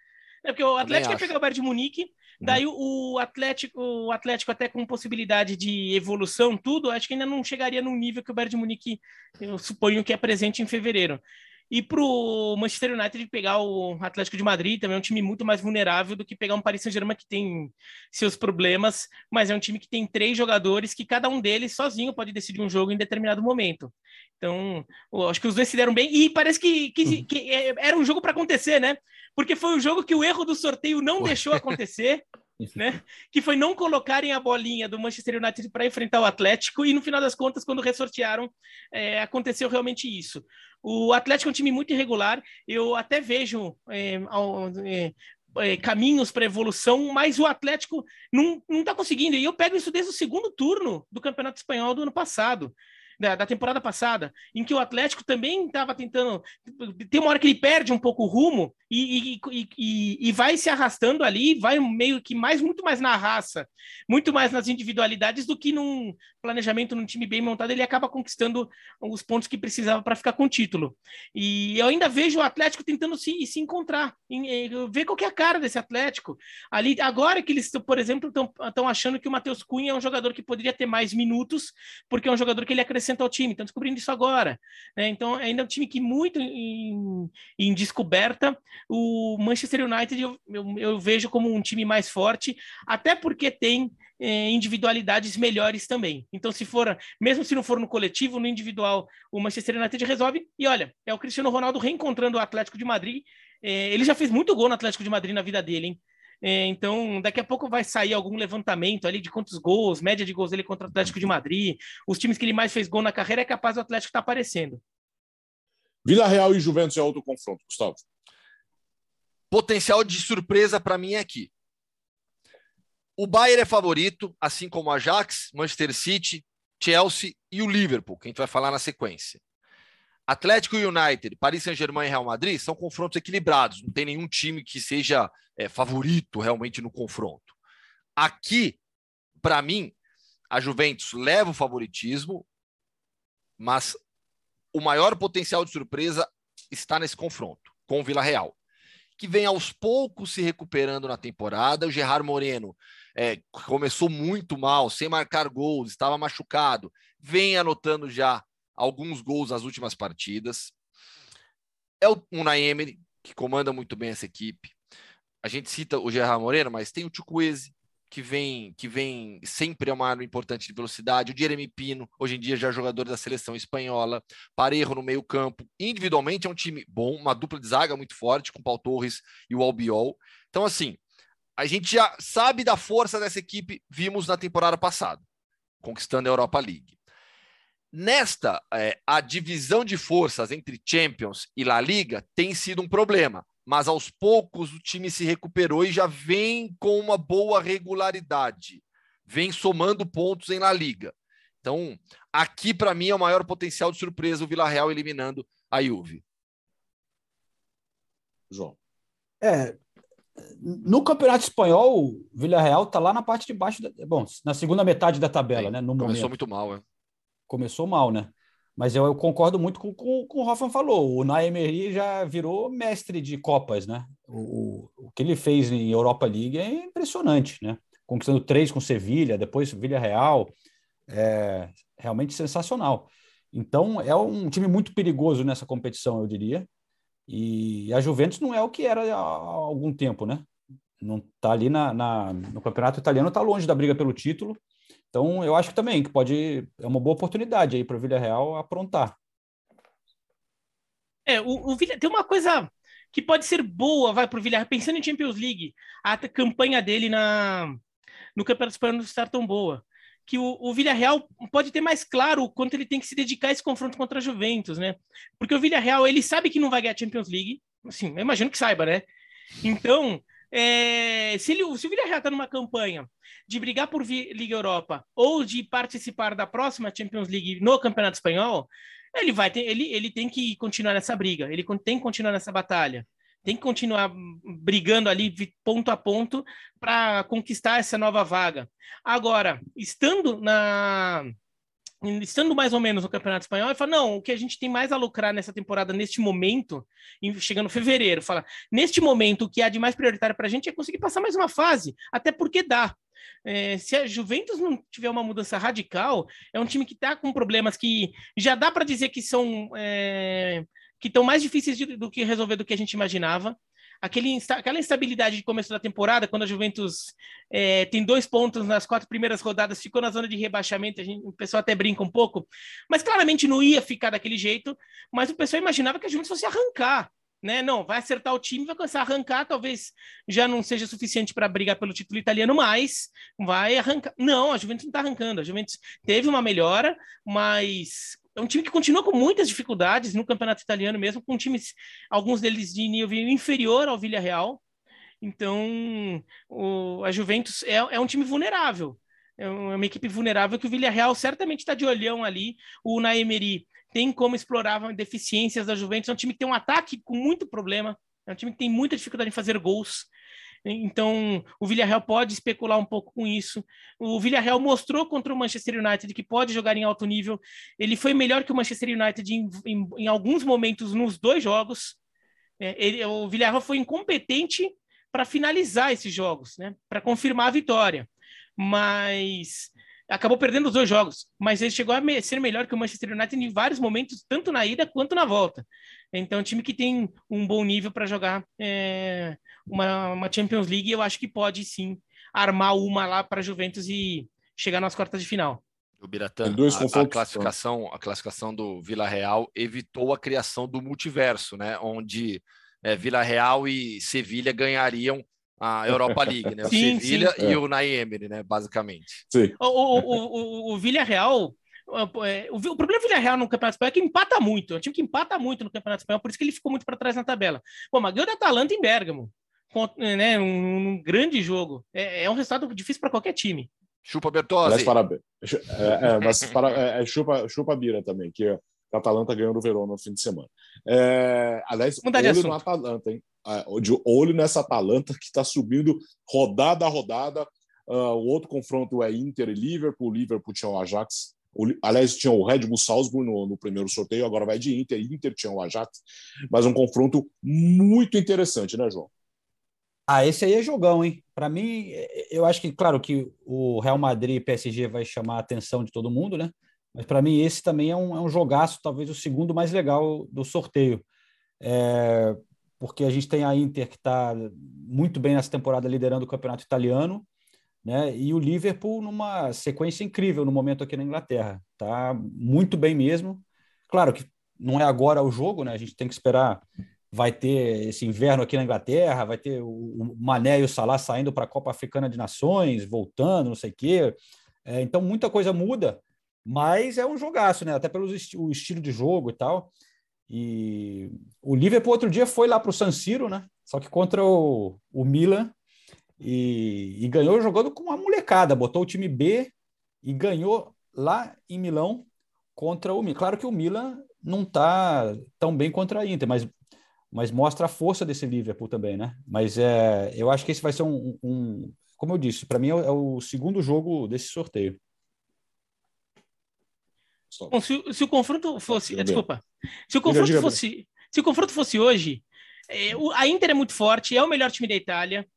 É porque o Atlético ia pegar o Bayern de Munique. Daí o Atlético, o Atlético até com possibilidade de evolução, tudo, acho que ainda não chegaria no nível que o Bayern de Munique, eu suponho que é presente em fevereiro. E para o Manchester United pegar o Atlético de Madrid, também é um time muito mais vulnerável do que pegar um Paris Saint-Germain que tem seus problemas, mas é um time que tem três jogadores que cada um deles sozinho pode decidir um jogo em determinado momento. Então, acho que os dois se deram bem e parece que, que, uhum. que é, era um jogo para acontecer, né? Porque foi o jogo que o erro do sorteio não deixou acontecer. né? Que foi não colocarem a bolinha do Manchester United para enfrentar o Atlético, e no final das contas, quando ressortearam, é, aconteceu realmente isso. O Atlético é um time muito irregular, eu até vejo é, é, é caminhos para evolução, mas o Atlético não está conseguindo. E eu pego isso desde o segundo turno do Campeonato Espanhol do ano passado da, da temporada passada, em que o Atlético também estava tentando. Tem uma hora que ele perde um pouco o rumo e, e, e, e, vai se arrastando ali, vai meio que mais, muito mais na raça, muito mais nas individualidades do que num planejamento num time bem montado, ele acaba conquistando os pontos que precisava para ficar com o título. E eu ainda vejo o Atlético tentando se, se encontrar, em, em, ver qual é a cara desse Atlético. Ali, agora que eles, por exemplo, estão achando que o Matheus Cunha é um jogador que poderia ter mais minutos, porque é um jogador que ele acrescenta acrescenta ao time, estão descobrindo isso agora. Né? Então, ainda é um time que muito em, em descoberta. O Manchester United eu, eu, eu, vejo como um time mais forte, até porque tem é, individualidades melhores também. Então, se for, mesmo se não for no coletivo, no individual, o Manchester United resolve. E olha, é o Cristiano Ronaldo reencontrando o Atlético de Madrid. É, ele já fez muito gol no Atlético de Madrid na vida dele, hein? É, então, daqui a pouco vai sair algum levantamento ali de quantos gols, média de gols ele contra o Atlético de Madrid. Os times que ele mais fez gol na carreira é capaz do Atlético estar tá aparecendo. Vila Real e Juventus é outro confronto, Gustavo. Potencial de surpresa para mim é aqui. O Bayern é favorito, assim como o Ajax, Manchester City, Chelsea e o Liverpool, que a gente vai falar na sequência. Atlético United, Paris Saint-Germain e Real Madrid são confrontos equilibrados. Não tem nenhum time que seja é, favorito realmente no confronto. Aqui, para mim, a Juventus leva o favoritismo, mas o maior potencial de surpresa está nesse confronto com o Vila Real, que vem aos poucos se recuperando na temporada. O Gerard Moreno é, começou muito mal, sem marcar gols, estava machucado, vem anotando já alguns gols nas últimas partidas. É o Unai Emery, que comanda muito bem essa equipe. A gente cita o Gerard Moreno, mas tem o Chukwueze, que vem, que vem sempre é uma arma importante de velocidade. O Jeremy Pino, hoje em dia já é jogador da seleção espanhola. Parejo no meio campo. Individualmente é um time bom, uma dupla de zaga muito forte, com o Paul Torres e o Albiol. Então, assim, a gente já sabe da força dessa equipe, vimos na temporada passada, conquistando a Europa League. Nesta, é, a divisão de forças entre Champions e La Liga tem sido um problema, mas aos poucos o time se recuperou e já vem com uma boa regularidade, vem somando pontos em La Liga. Então, aqui para mim é o maior potencial de surpresa o Vila Real eliminando a Juve. João. É, no Campeonato Espanhol, o Vila Real está lá na parte de baixo, da, bom, na segunda metade da tabela, é, né? No começou momento. muito mal, é começou mal, né? Mas eu, eu concordo muito com, com, com o Rafa falou. O Naemery já virou mestre de Copas, né? O, o, que ele fez em Europa League é impressionante, né? Conquistando três com Sevilha, depois Vila Real, é realmente sensacional. Então é um time muito perigoso nessa competição, eu diria. E a Juventus não é o que era há algum tempo, né? Não está ali na, na, no campeonato italiano, está longe da briga pelo título. Então, eu acho também que pode é uma boa oportunidade aí para o Villarreal aprontar. É, o, o tem uma coisa que pode ser boa, vai para o Villarreal, pensando em Champions League, a campanha dele na no Campeonato Espanhol não está tão boa. que o, o Villarreal pode ter mais claro o quanto ele tem que se dedicar a esse confronto contra a Juventus, né? Porque o Villarreal, ele sabe que não vai ganhar a Champions League, assim, eu imagino que saiba, né? Então, é, se, ele, se o Villarreal está numa campanha de brigar por Liga Europa ou de participar da próxima Champions League no Campeonato Espanhol, ele vai ter, ele, ele tem que continuar nessa briga, ele tem que continuar nessa batalha tem que continuar brigando ali ponto a ponto para conquistar essa nova vaga. Agora, estando na estando mais ou menos no Campeonato Espanhol, ele fala, não, o que a gente tem mais a lucrar nessa temporada, neste momento, chegando fevereiro, fala, neste momento, o que há de mais prioritário para a gente é conseguir passar mais uma fase, até porque dá. É, se a Juventus não tiver uma mudança radical, é um time que está com problemas que já dá para dizer que são é, que estão mais difíceis de, do que resolver do que a gente imaginava. Aquele, aquela instabilidade de começo da temporada, quando a Juventus é, tem dois pontos nas quatro primeiras rodadas, ficou na zona de rebaixamento, a gente, o pessoal até brinca um pouco, mas claramente não ia ficar daquele jeito, mas o pessoal imaginava que a Juventus fosse arrancar, né? Não, vai acertar o time, vai começar a arrancar, talvez já não seja suficiente para brigar pelo título italiano, mas vai arrancar. Não, a Juventus não está arrancando. A Juventus teve uma melhora, mas é um time que continua com muitas dificuldades no campeonato italiano mesmo, com times, alguns deles de nível inferior ao Villarreal. Então, o, a Juventus é, é um time vulnerável. É, é uma equipe vulnerável que o Villarreal certamente está de olhão ali. O Naemeri tem como explorar deficiências da Juventus. É um time que tem um ataque com muito problema. É um time que tem muita dificuldade em fazer gols. Então, o Villarreal pode especular um pouco com isso. O Villarreal mostrou contra o Manchester United que pode jogar em alto nível. Ele foi melhor que o Manchester United em, em, em alguns momentos nos dois jogos. É, ele, o Villarreal foi incompetente para finalizar esses jogos, né? para confirmar a vitória. Mas acabou perdendo os dois jogos, mas ele chegou a ser melhor que o Manchester United em vários momentos, tanto na ida quanto na volta. Então, é um time que tem um bom nível para jogar é, uma, uma, Champions League, eu acho que pode sim armar uma lá para a Juventus e chegar nas quartas de final. O Biratã, a, a, classificação, a classificação do Vila Real evitou a criação do multiverso, né? Onde é, Vila Real e Sevilha ganhariam a Europa League, né? O sim, Sevilha sim. e é. o Naemery, né? Basicamente. Sim. O, o, o, o, o Villarreal é, o, o problema do Villarreal no Campeonato Espanhol é que empata muito. É um time que empata muito no Campeonato Espanhol, por isso que ele ficou muito para trás na tabela. Pô, mas ganhou da Atalanta em Bergamo, né, um, um grande jogo. É, é, um resultado difícil para qualquer time. Chupa Bertozzi. Mas, parabéns. É, é, mas para, é, é, chupa, chupa Bira também, que a Atalanta ganhou no Verona no fim de semana. É, aliás, Mudar olho no Atalanta, hein? De olho nessa Atalanta que está subindo rodada a rodada. Uh, o outro confronto é Inter e Liverpool. Liverpool tinha o Ajax o, aliás, tinha o Red Bull Salzburg no, no, primeiro sorteio, agora vai de Inter. Inter tinha o Ajax, mas um confronto muito interessante, né, João? Ah, esse aí é jogão, hein? Para mim, eu acho que, claro, que o Real Madrid e PSG vai chamar a atenção de todo mundo, né? Mas para mim, esse também é um, é um jogaço, talvez o segundo mais legal do sorteio. É, porque a gente tem a Inter que está muito bem nessa temporada liderando o campeonato italiano, né? E o Liverpool numa sequência incrível no momento aqui na Inglaterra, tá muito bem mesmo. Claro que não é agora o jogo, né? A gente tem que esperar. Vai ter esse inverno aqui na Inglaterra, vai ter o Mané e o Salah saindo para a Copa Africana de Nações, voltando, não sei o quê. É, então muita coisa muda, mas é um jogaço, né? Até pelo esti o estilo de jogo e tal. E o Liverpool outro dia foi lá para o San Siro, né? Só que contra o, o Milan e, e, ganhou jogando com uma molecada, botou o time B e ganhou lá em Milão contra o Milan. Claro que o Milan não está tão bem contra a Inter, mas, mas mostra a força desse Liverpool também, né? Mas é, eu acho que esse vai ser um, um como eu disse, para mim é o segundo jogo desse sorteio. Bom, se, se, o confronto fosse, desculpa, se o confronto fosse, se o confronto fosse hoje, é, a Inter é muito forte, é o melhor time da Itália.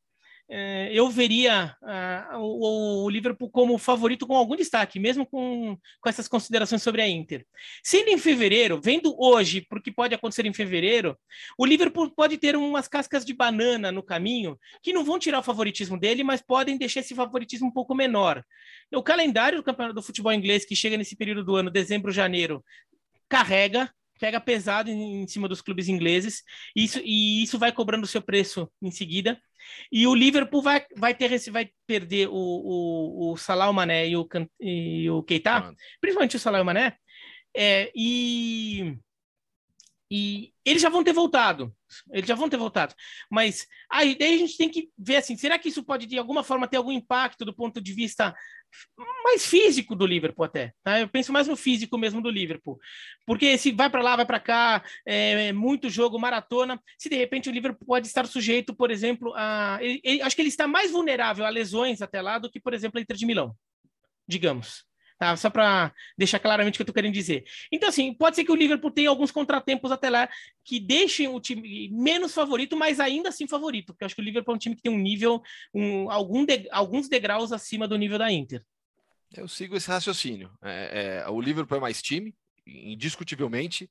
É, eu veria uh, o, o, Liverpool como favorito com algum destaque, mesmo com, com essas considerações sobre a Inter. Sendo em fevereiro, vendo hoje, porque pode acontecer em fevereiro, o Liverpool pode ter umas cascas de banana no caminho que não vão tirar o favoritismo dele, mas podem deixar esse favoritismo um pouco menor. O calendário do campeonato do futebol inglês, que chega nesse período do ano, dezembro, janeiro, carrega, pega pesado em, em cima dos clubes ingleses, e isso, e isso vai cobrando o seu preço em seguida. E o Liverpool vai, vai ter vai perder o, o, o Salah, o Mané e o, e o Keita, principalmente o Salah e o Mané, é, e, e eles já vão ter voltado. Eles já vão ter voltado. Mas aí daí a gente tem que ver assim, será que isso pode de alguma forma ter algum impacto do ponto de vista mais físico do Liverpool até. Tá? Eu penso mais no físico mesmo do Liverpool. Porque se vai para lá, vai para cá, é, muito jogo, maratona, se de repente o Liverpool pode estar sujeito, por exemplo, a... Ele, ele, acho que ele está mais vulnerável a lesões até lá do que, por exemplo, a Inter de Milão, digamos. Tá? Só para deixar claramente o que eu estou querendo dizer. Então, assim, pode ser que o Liverpool tenha alguns contratempos até lá que deixem o time menos favorito, mas ainda assim favorito, porque eu acho que o Liverpool é um time que tem um nível, um, algum de, alguns degraus acima do nível da Inter. Eu sigo esse raciocínio. É, é, o Liverpool é mais time, indiscutivelmente,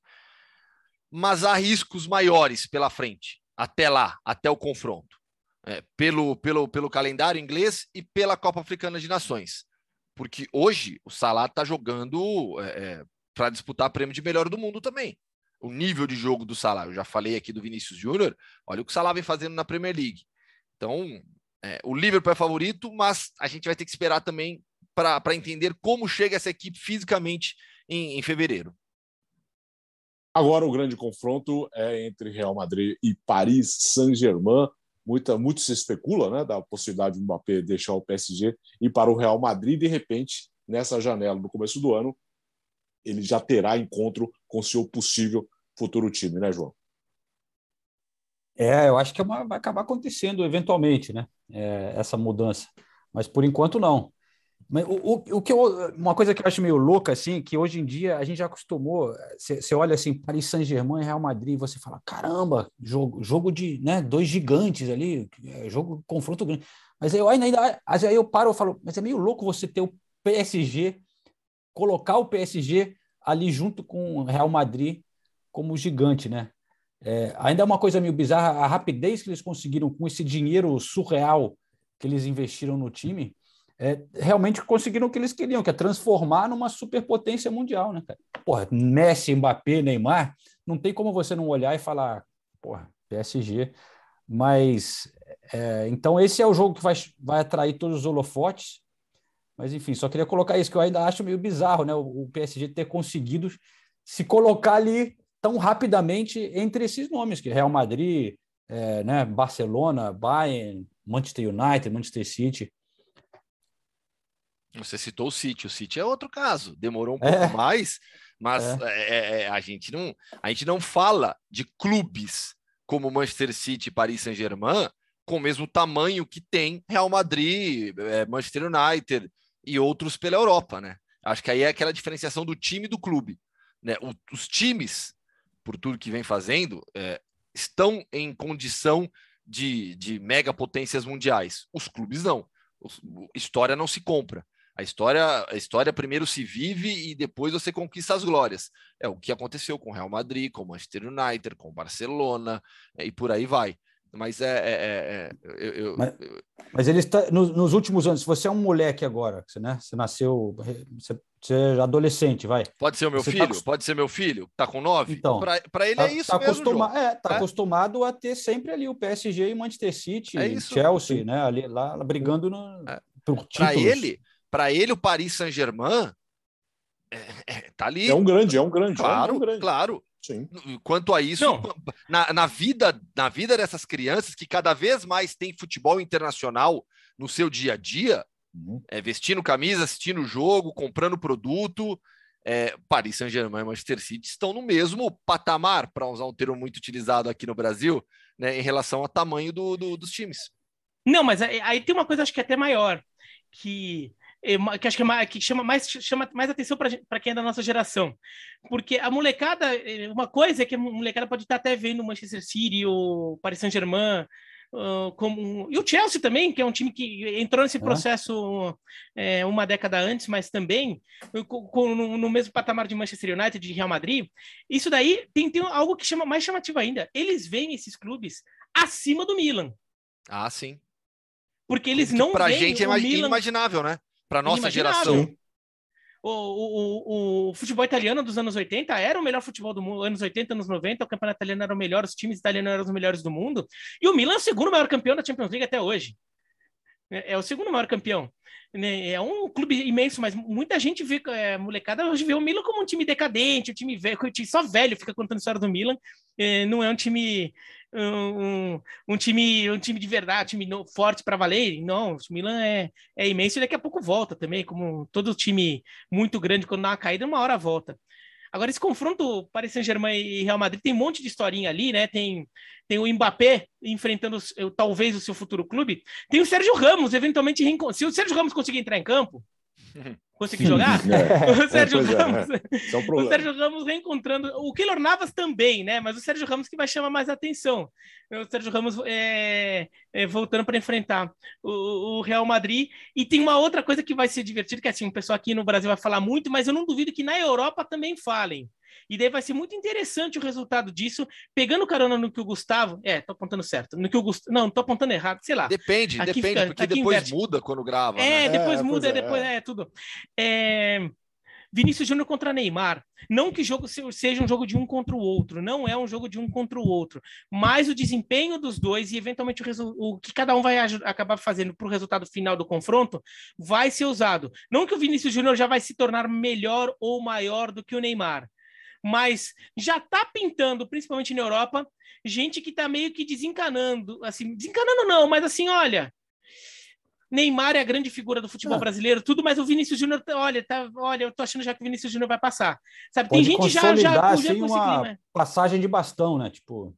mas há riscos maiores pela frente, até lá, até o confronto. É, pelo, pelo, pelo calendário inglês e pela Copa Africana de Nações porque hoje o Salah está jogando é, é para disputar prêmio de melhor do mundo também. O nível de jogo do Salah, eu já falei aqui do Vinícius Júnior, olha o que o Salah vem fazendo na Premier League. Então, é, o Liverpool é favorito, mas a gente vai ter que esperar também para entender como chega essa equipe fisicamente em, em fevereiro. Agora o grande confronto é entre Real Madrid e Paris Saint-Germain muita, muito se especula né, da possibilidade do Mbappé deixar o PSG e para o Real Madrid, de repente, nessa janela no começo do ano, ele já terá encontro com seu possível futuro time, né, João? É, eu acho que é uma, vai acabar acontecendo eventualmente, né? É, essa mudança. Mas por enquanto não. Mas o, o, o, que eu, uma coisa que eu acho meio louca, assim, que hoje em dia a gente já acostumou, você olha assim, Paris Saint-Germain e Real Madrid, você fala, caramba, jogo, jogo de né, dois gigantes ali, é, jogo confronto grande. Mas eu ainda, aí eu paro e falo, mas é meio louco você ter o PSG, colocar o PSG ali junto com o Real Madrid como gigante, né? É, ainda é uma coisa meio bizarra, a rapidez que eles conseguiram com esse dinheiro surreal que eles investiram no time, é, realmente conseguiram o que eles queriam, que é transformar numa superpotência mundial, né, cara? Porra, Messi, Mbappé, Neymar, não tem como você não olhar e falar, porra, PSG. Mas, é, então esse é o jogo que vai, vai atrair todos os holofotes. Mas, enfim, só queria colocar isso, que eu ainda acho meio bizarro, né? O, PSG ter conseguido se colocar ali tão rapidamente entre esses nomes, que Real Madrid, é, né, Barcelona, Bayern, Manchester United, Manchester City. Você citou o City, o City é outro caso, demorou um pouco é. mais, mas é. é. É, é. a, gente não, a gente não fala de clubes como Manchester City, Paris Saint-Germain, com o mesmo tamanho que tem Real Madrid, é, Manchester United e outros pela Europa, né? Acho que aí é aquela diferenciação do time e do clube. Né? O, os times, por tudo que vem fazendo, estão em condição de, de mega potências mundiais. Os clubes não. história não se compra. A história, a história primeiro se vive e depois você conquista as glórias. É o que aconteceu com o Real Madrid, com o Manchester United, com o Barcelona é, e por aí vai. Mas é. é, é, é eu, eu, mas, mas, ele está nos, nos, últimos anos. Se você é um moleque agora, você, né? Você nasceu, você, você é adolescente, vai. Pode ser o meu você tá filho, tá... pode ser meu filho, tá com nove. Então, para ele tá, é isso tá mesmo. Acostuma... É, tá é? acostumado a ter sempre ali o PSG e Manchester City, é Chelsea, né? Ali lá brigando no, é. Para ele, para ele, o Paris Saint-Germain é, é, tá ali. É um grande, é um grande. Claro, é um grande. claro. Sim. Quanto a isso, na, na, vida, na vida dessas crianças que cada vez mais tem futebol internacional no seu dia a dia, uhum. é, vestindo camisa, assistindo o jogo, comprando produto, é, Paris Saint-Germain e Manchester City estão no mesmo patamar, para usar um termo muito utilizado aqui no Brasil, né, em relação ao tamanho do, do, dos times. Não, mas aí, aí tem uma coisa acho que é até maior, que que acho que, é mais, que chama, mais, chama mais atenção para quem é da nossa geração. Porque a molecada, eh, uma coisa é que a molecada pode estar até vendo o Manchester City, o Paris Saint-Germain, uh, como, e o Chelsea também, que é um time que entrou nesse processo é, uma década antes, mas também com, com, no, no, mesmo patamar de Manchester United, de Real Madrid. Isso daí tem, tem algo que chama mais chamativo ainda. Eles veem esses clubes acima do Milan. Ah, sim. Porque eles não Para a gente é Milan... inimaginável, né? Para nossa geração. O, o, o, futebol italiano dos anos 80 era o melhor futebol do mundo, anos 80, anos 90, o campeonato italiano era o melhor, os times italianos eram os melhores do mundo, e o Milan é o segundo maior campeão da Champions League até hoje. É, é o segundo maior campeão. Né? É um clube imenso, mas muita gente vê, é, molecada hoje vê o Milan como um time decadente, um time velho, só velho fica contando a história do Milan. É, não é um time um, um, time um time de verdade, um time forte para valer. Não, o Milan é, é imenso e daqui a pouco volta também, como todo time muito grande, quando dá uma caída, uma hora volta. Agora, esse confronto Paris Saint-Germain e Real Madrid tem um monte de historinha ali, né? Tem, tem o Mbappé enfrentando talvez o seu futuro clube. Tem o Sérgio Ramos, eventualmente, se o Sérgio Ramos conseguir entrar em campo, conseguir jogar, é, o, Sérgio é, Ramos, é. é um o Sérgio Ramos reencontrando, o Keylor Navas também, né? Mas o Sérgio Ramos que vai chamar mais atenção. O Sérgio Ramos é, é voltando para enfrentar o, o, Real Madrid. E tem uma outra coisa que vai ser divertido, que assim, o pessoal aqui no Brasil vai falar muito, mas eu não duvido que na Europa também falem. E daí vai ser muito interessante o resultado disso, pegando carona no que o Gustavo. É, tô apontando certo. No que o Gustavo. Não, tô apontando errado, sei lá. Depende, aqui depende, fica, porque depois inverte. muda quando grava. É, né? depois é, muda, é, depois é, é tudo. É. Vinícius Júnior contra Neymar. Não que o jogo seja um jogo de um contra o outro, não é um jogo de um contra o outro, mas o desempenho dos dois e eventualmente o, o que cada um vai acabar fazendo para o resultado final do confronto vai ser usado. Não que o Vinícius Júnior já vai se tornar melhor ou maior do que o Neymar, mas já está pintando, principalmente na Europa, gente que está meio que desencanando, assim, desencanando não, mas assim, olha, Neymar é a grande figura do futebol ah. brasileiro, tudo, mas o Vinícius Júnior, olha, tá, olha, eu tô achando já que o Vinícius Júnior vai passar. Sabe, Pode tem gente já já, já assim, uma né? passagem de bastão, né? Tipo.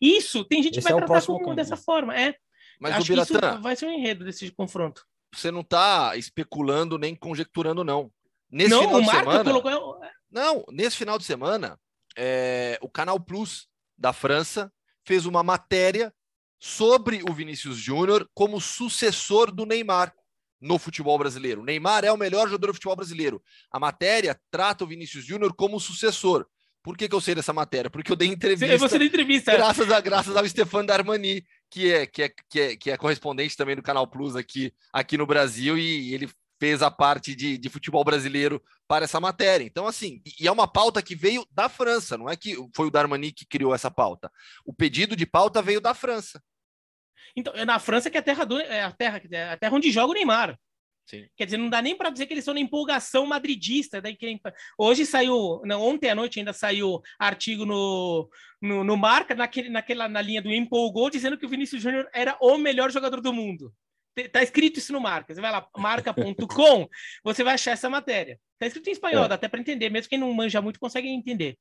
Isso, tem gente que vai é tratar como campo, dessa forma, é. Mas Acho o Biratã, vai ser um enredo desse confronto. Você não está especulando nem conjecturando, não. Nesse não, final o Marco semana, colocou. Não, nesse final de semana, é, o Canal Plus da França fez uma matéria sobre o Vinícius Júnior como sucessor do Neymar no futebol brasileiro. O Neymar é o melhor jogador do futebol brasileiro. A matéria trata o Vinícius Júnior como sucessor. Por que, que, eu sei dessa matéria? Porque eu dei entrevista. Você deu entrevista. Graças, a, graças ao Stefano Darmani, que é, que, é, que, é, que é correspondente também do Canal Plus aqui, aqui no Brasil, e ele fez a parte de, de futebol brasileiro para essa matéria. Então, assim, e é uma pauta que veio da França, não é que foi o Darmani que criou essa pauta. O pedido de pauta veio da França. Então, é na França que é a terra do, é a terra, é a terra onde joga o Neymar. Sim. Quer dizer, não dá nem para dizer que eles estão na empolgação madridista. Daí que hoje saiu, não, ontem à noite ainda saiu artigo no, no, no Marca, naquele, naquela, na linha do empolgou, dizendo que o Vinícius Júnior era o melhor jogador do mundo. Tá escrito isso no Marca. Você vai lá, marca.com, você vai achar essa matéria. Tá escrito em espanhol, é. dá até para entender. Mesmo quem não manja muito consegue entender.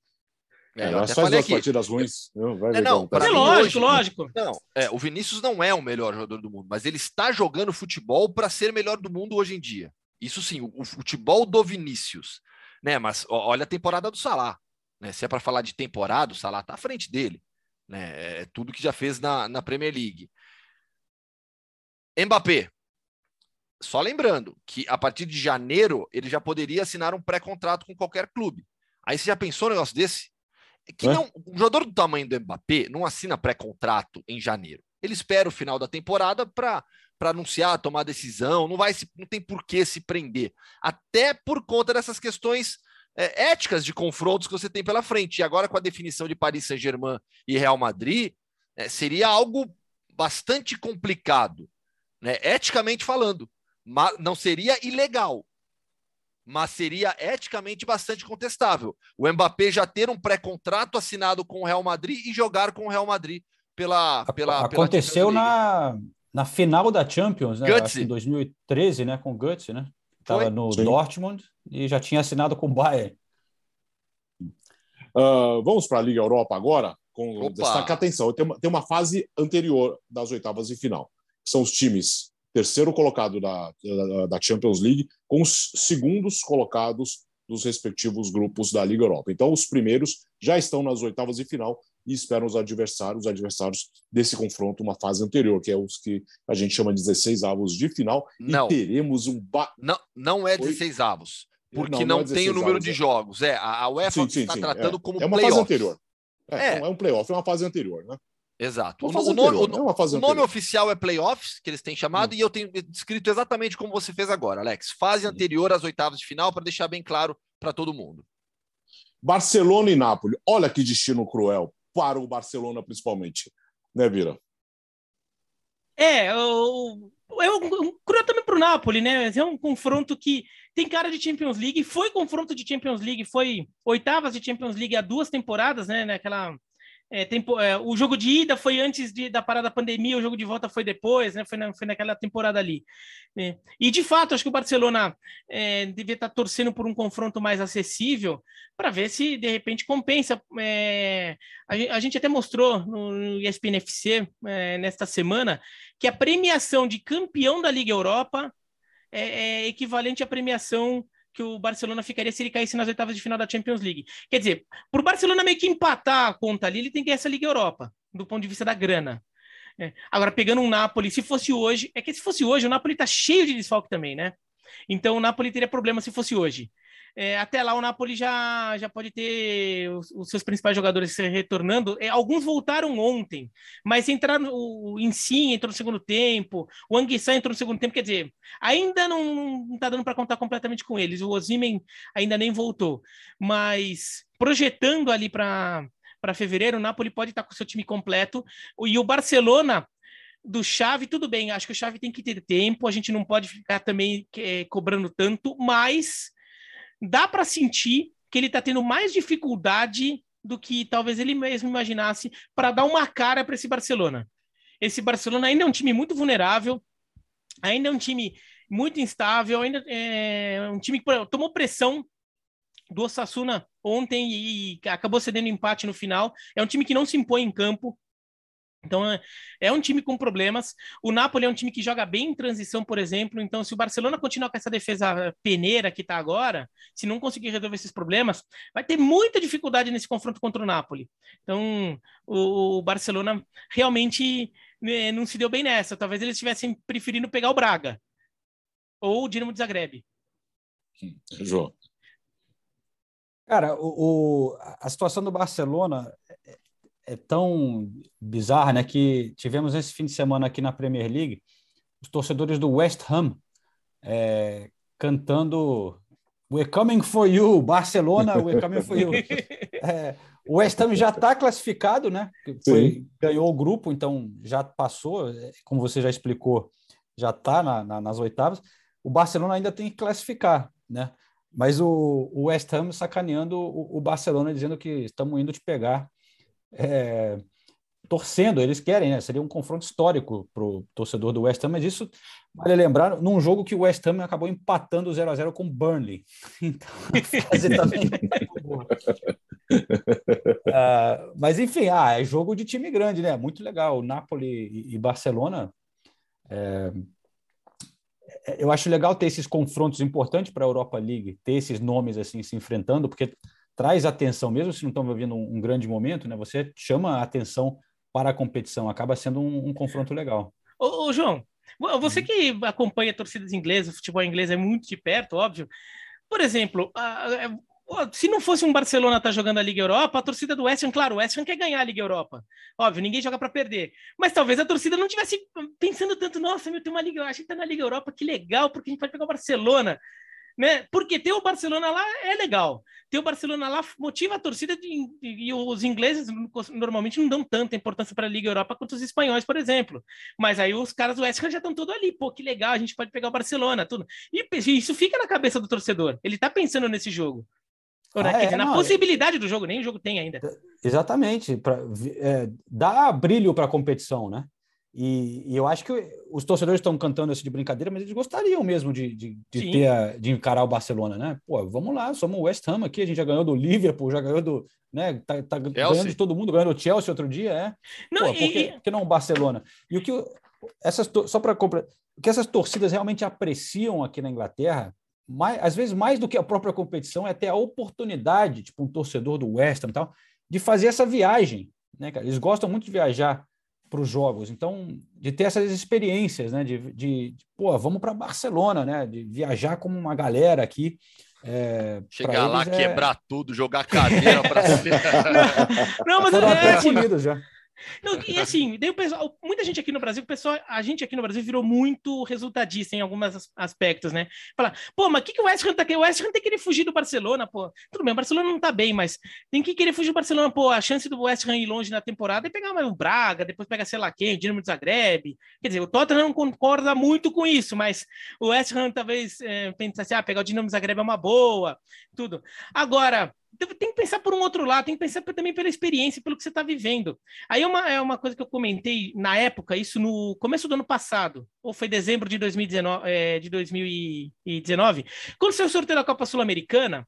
É, é faz as partidas ruins. Vai é, não, é lógico, hoje, lógico. Não, é, o Vinícius não é o melhor jogador do mundo, mas ele está jogando futebol para ser melhor do mundo hoje em dia. Isso sim, o, o futebol do Vinícius. Né? Mas ó, olha a temporada do Salah. Né? Se é para falar de temporada, o Salah está à frente dele. Né? É tudo que já fez na, na Premier League. Mbappé. Só lembrando que a partir de janeiro ele já poderia assinar um pré-contrato com qualquer clube. Aí você já pensou um negócio desse? Que não, um jogador do tamanho do Mbappé não assina pré-contrato em janeiro. Ele espera o final da temporada para para anunciar, tomar decisão, não vai se, não tem por que se prender. Até por conta dessas questões é, éticas de confrontos que você tem pela frente. E agora com a definição de Paris Saint-Germain e Real Madrid, é, seria algo bastante complicado né? eticamente falando. Mas não seria ilegal, mas seria eticamente bastante contestável. O Mbappé já ter um pré-contrato assinado com o Real Madrid e jogar com o Real Madrid pela. pela Aconteceu pela na, na final da Champions, né? Acho em 2013, né? Com o Guts, né? Estava no Sim. Dortmund e já tinha assinado com o Bayern. Uh, vamos para a Liga Europa agora, com destaque atenção. Tem uma, tem uma fase anterior das oitavas de final são os times terceiro colocado da, da, da, Champions League com os segundos colocados dos respectivos grupos da Liga Europa. Então, os primeiros já estão nas oitavas de final e esperam os adversários, os adversários desse confronto, uma fase anterior, que é os que a gente chama de 16 avos de final. Não. E teremos um. Ba... Não, não é 16 avos. Porque não, não, não é tem o número avos, de é. jogos. É, a UEFA está tratando é. como É uma fase anterior. É, é. é um playoff, é uma fase anterior, né? Exato. O, o, nome, o, o nome oficial é playoffs, que eles têm chamado, hum. e eu tenho descrito exatamente como você fez agora, Alex. Fase anterior às oitavas de final, para deixar bem claro para todo mundo. Barcelona e Nápoles. Olha que destino cruel para o Barcelona, principalmente. Né, Vira? É, o, é um, um cruel também para o Napoli, né? É um confronto que tem cara de Champions League. Foi confronto de Champions League, foi oitavas de Champions League há duas temporadas, né? Naquela é, tempo, é, o jogo de ida foi antes de, da parada da pandemia, o jogo de volta foi depois, né? Foi, na, foi naquela temporada ali. Né? E de fato, acho que o Barcelona é, devia estar torcendo por um confronto mais acessível para ver se de repente compensa. É, a, a, gente até mostrou no, no ESPN FC é, nesta semana que a premiação de campeão da Liga Europa é, é equivalente à premiação que o Barcelona ficaria se ele caísse nas oitavas de final da Champions League. Quer dizer, para o Barcelona meio que empatar a conta ali, ele tem que ir essa Liga Europa, do ponto de vista da grana. É. Agora, pegando um Napoli, se fosse hoje, é que se fosse hoje, o Napoli está cheio de desfalque também, né? Então o Napoli teria problema se fosse hoje. É, até lá o Napoli já, já pode ter os, os seus principais jogadores retornando. É, alguns voltaram ontem, mas entraram o Insigne entrou no segundo tempo, o Anguissa entrou no segundo tempo, quer dizer, ainda não, não tá dando para contar completamente com eles. O Osimen ainda nem voltou, mas projetando ali para para fevereiro, o Napoli pode estar com seu time completo e o Barcelona do Chave, tudo bem, acho que o Chave tem que ter tempo, a gente não pode ficar também é, cobrando tanto, mas dá para sentir que ele está tendo mais dificuldade do que talvez ele mesmo imaginasse para dar uma cara para esse Barcelona. Esse Barcelona ainda é um time muito vulnerável, ainda é um time muito instável, ainda é um time que tomou pressão do Osasuna ontem e acabou cedendo empate no final. É um time que não se impõe em campo, então é, é, um time com problemas. O Napoli é um time que joga bem em transição, por exemplo. Então, se o Barcelona continuar com essa defesa peneira que está agora, se não conseguir resolver esses problemas, vai ter muita dificuldade nesse confronto contra o Napoli. Então, o, o Barcelona realmente né, não se deu bem nessa. Talvez eles estivessem preferindo pegar o Braga ou o Dinamo de Zagreb. João. Cara, o, o, a situação do Barcelona é tão bizarra, né? Que tivemos esse fim de semana aqui na Premier League os torcedores do West Ham é, cantando We're coming for you, Barcelona, we're coming for you. É, o West Ham já está classificado, né? Foi, ganhou o grupo, então já passou, é, como você já explicou, já está na, na, nas oitavas. O Barcelona ainda tem que classificar, né? Mas o, o West Ham sacaneando o, o Barcelona, dizendo que estamos indo te pegar é, torcendo, eles querem, né? Seria um confronto histórico para o torcedor do West Ham, mas isso vale lembrar num jogo que o West Ham acabou empatando 0 a 0 com o Burnley. Então, também. uh, mas enfim, ah, é jogo de time grande, né? Muito legal. Napoli e, Barcelona. É, eu acho legal ter esses confrontos importantes para a Europa League, ter esses nomes assim se enfrentando, porque traz atenção, mesmo se não estão vivendo um, um, grande momento, né? Você chama a atenção para a competição, acaba sendo um, um confronto legal. Ô, ô, João, você uhum. que acompanha torcidas inglesas, futebol inglês é muito de perto, óbvio. Por exemplo, se não fosse um Barcelona estar tá jogando a Liga Europa, a torcida do West Ham, claro, o West Ham quer ganhar a Liga Europa. Óbvio, ninguém joga para perder. Mas talvez a torcida não tivesse pensando tanto, nossa, meu, tem uma Liga, a gente tá na Liga Europa, que legal, porque a gente pode pegar o Barcelona né? Porque ter o Barcelona lá é legal. Ter o Barcelona lá motiva a torcida de, e os ingleses normalmente não dão tanta importância para a Liga Europa quanto os espanhóis, por exemplo. Mas aí os caras do West Ham já estão todos ali. Pô, que legal, a gente pode pegar o Barcelona, tudo. E isso fica na cabeça do torcedor. Ele está pensando nesse jogo. Ah, é, na não, possibilidade do jogo, nem o jogo tem ainda. Exatamente, para é, dar brilho para a competição, né? E, e, eu acho que os torcedores estão cantando isso de brincadeira, mas eles gostariam mesmo de, de, de ter a, de encarar o Barcelona, né? Pô, vamos lá, somos o West Ham aqui, a gente já ganhou do Liverpool, já ganhou do. Né, tá, tá ganhando de todo mundo, ganhou do Chelsea outro dia, é. Não, Pô, e... por, que, por que não o Barcelona? E o que essas só para o que essas torcidas realmente apreciam aqui na Inglaterra, mais, às vezes mais do que a própria competição, é ter a oportunidade, tipo um torcedor do West Ham e tal, de fazer essa viagem, né, cara? Eles gostam muito de viajar para os jogos. Então, de ter essas experiências, né? De, de, de pô, vamos para Barcelona, né? De viajar como uma galera aqui. É, Chegar lá, é... quebrar tudo, jogar cadeira para Não, mas Foram é, até punidos já. E assim, daí o pessoal, muita gente aqui no Brasil, o pessoal, a gente aqui no Brasil virou muito resultadista em alguns aspectos, né? Fala, pô, mas o que, que o West Ham tá querendo? O West Ham tem que querer fugir do Barcelona, pô. Tudo bem, o Barcelona não tá bem, mas tem que querer fugir do Barcelona, pô. A chance do West Ham ir longe na temporada é pegar mais um Braga, depois pega, sei lá quem, Dinamo de Zagreb. Quer dizer, o Tottenham não concorda muito com isso, mas o West Ham talvez é, pense assim, ah, pegar o Dinamo de Zagreb é uma boa, tudo. Agora, tem que pensar por um outro lado, tem que pensar também pela experiência, pelo que você está vivendo. Aí é uma, é uma coisa que eu comentei na época, isso no começo do ano passado, ou foi dezembro de 2019, é, de 2019 quando saiu o sorteio da Copa Sul-Americana,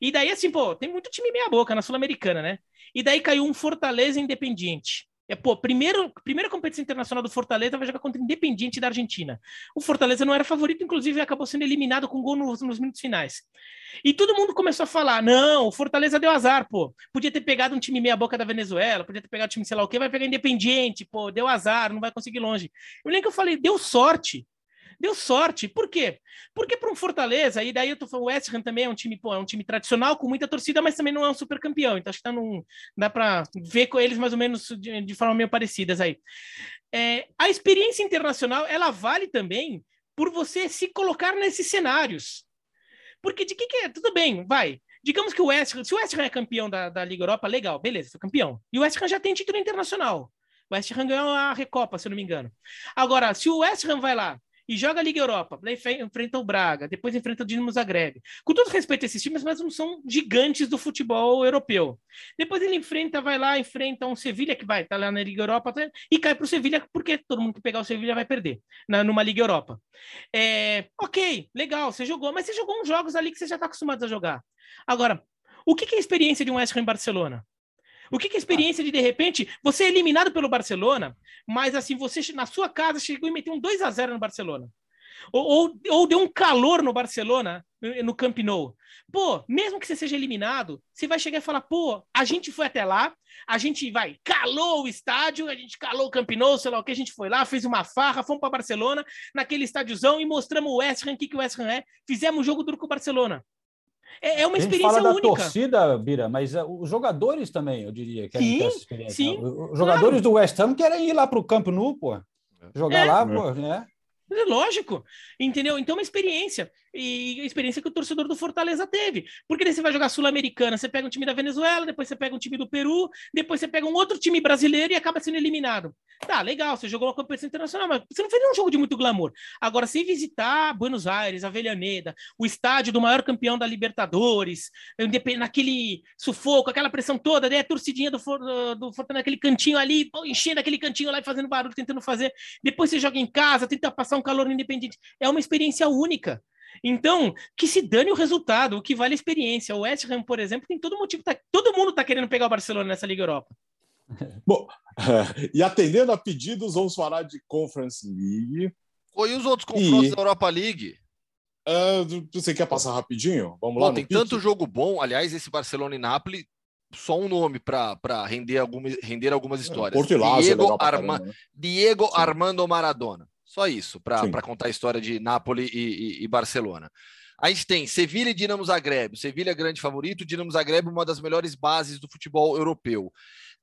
e daí assim, pô, tem muito time meia boca na Sul-Americana, né? E daí caiu um Fortaleza Independiente. É, pô, primeiro, primeira competição internacional do Fortaleza vai jogar contra o Independiente da Argentina. O Fortaleza não era favorito, inclusive acabou sendo eliminado com gol nos, nos, minutos finais. E todo mundo começou a falar: não, o Fortaleza deu azar, pô. Podia ter pegado um time meia-boca da Venezuela, podia ter pegado um time, sei lá o quê, vai pegar Independiente, pô, deu azar, não vai conseguir longe. Eu lembro que eu falei: deu sorte. Deu sorte. Por quê? Porque para um Fortaleza, e daí eu tô falando, o West Ham também é um time, pô, é um time tradicional, com muita torcida, mas também não é um super campeão. Então acho que tá num, dá para ver com eles mais ou menos de, de forma meio parecidas aí. É, a experiência internacional, ela vale também por você se colocar nesses cenários. Porque de que, que é? Tudo bem, vai. Digamos que o West Ham, se o West Ham é campeão da, da Liga Europa, legal, beleza, foi campeão. E o West Ham já tem título internacional. O West Ham ganhou a Recopa, se eu não me engano. Agora, se o West Ham vai lá e joga a Liga Europa, daí enfrenta o Braga, depois enfrenta o Dinamo Zagreb. Com todo respeito a esses times, mas não são gigantes do futebol europeu. Depois ele enfrenta, vai lá, enfrenta um Sevilha que vai tá lá na Liga Europa tá, e cai para o Sevilha, porque todo mundo que pegar o Sevilha vai perder na, numa Liga Europa. É, ok, legal, você jogou, mas você jogou uns jogos ali que você já está acostumado a jogar. Agora, o que é a experiência de um West em Barcelona? O que, que é a experiência de, de repente, você é eliminado pelo Barcelona, mas assim, você na sua casa chegou e meteu um 2 a 0 no Barcelona. Ou, ou, ou, deu um calor no Barcelona, no Camp Nou. Pô, mesmo que você seja eliminado, você vai chegar e falar, pô, a gente foi até lá, a gente vai, calou o estádio, a gente calou o Camp Nou, sei lá o que, a gente foi lá, fez uma farra, fomos para Barcelona, naquele estádiozão e mostramos o West Ham, o que, que o West Ham é, fizemos um jogo duro com o Barcelona. É, é uma experiência única. A gente fala da torcida, Bira, mas uh, os jogadores também, eu diria, querem sim, ter essa experiência. Sim, os jogadores claro. do West Ham querem ir lá para o Campo Nu, pô. Jogar é. lá, pô, né? É lógico, entendeu? Então, é uma experiência e experiência que o torcedor do Fortaleza teve. Porque daí você vai jogar Sul-Americana, você pega um time da Venezuela, depois você pega um time do Peru, depois você pega um outro time brasileiro e acaba sendo eliminado. Tá, legal, você jogou uma competição internacional, mas você não fez um jogo de muito glamour. Agora, se visitar Buenos Aires, Avellaneda, o estádio do maior campeão da Libertadores, naquele sufoco, aquela pressão toda, daí a torcidinha do, do Fortaleza naquele cantinho ali, enchendo aquele cantinho lá e fazendo barulho, tentando fazer. Depois você joga em casa, tenta passar um calor independente. É uma experiência única. Então, que se dane o resultado, o que vale a experiência. O West Ham, por exemplo, tem todo motivo, tá, todo mundo está querendo pegar o Barcelona nessa Liga Europa. Bom, e atendendo a pedidos, vamos falar de Conference League. Ou e os outros confrontos e... da Europa League? Uh, você quer passar rapidinho? Vamos lá. Tem tanto jogo bom. Aliás, esse Barcelona e Napoli, só um nome para render, alguma, render algumas é, histórias. Porto e Diego, Arma... né? Diego Armando Maradona. Só isso, para contar a história de Nápoles e, e, e, Barcelona. A gente tem Sevilha e Dinamo Zagreb. Sevilha é grande favorito, Dinamo Zagreb uma das melhores bases do futebol europeu.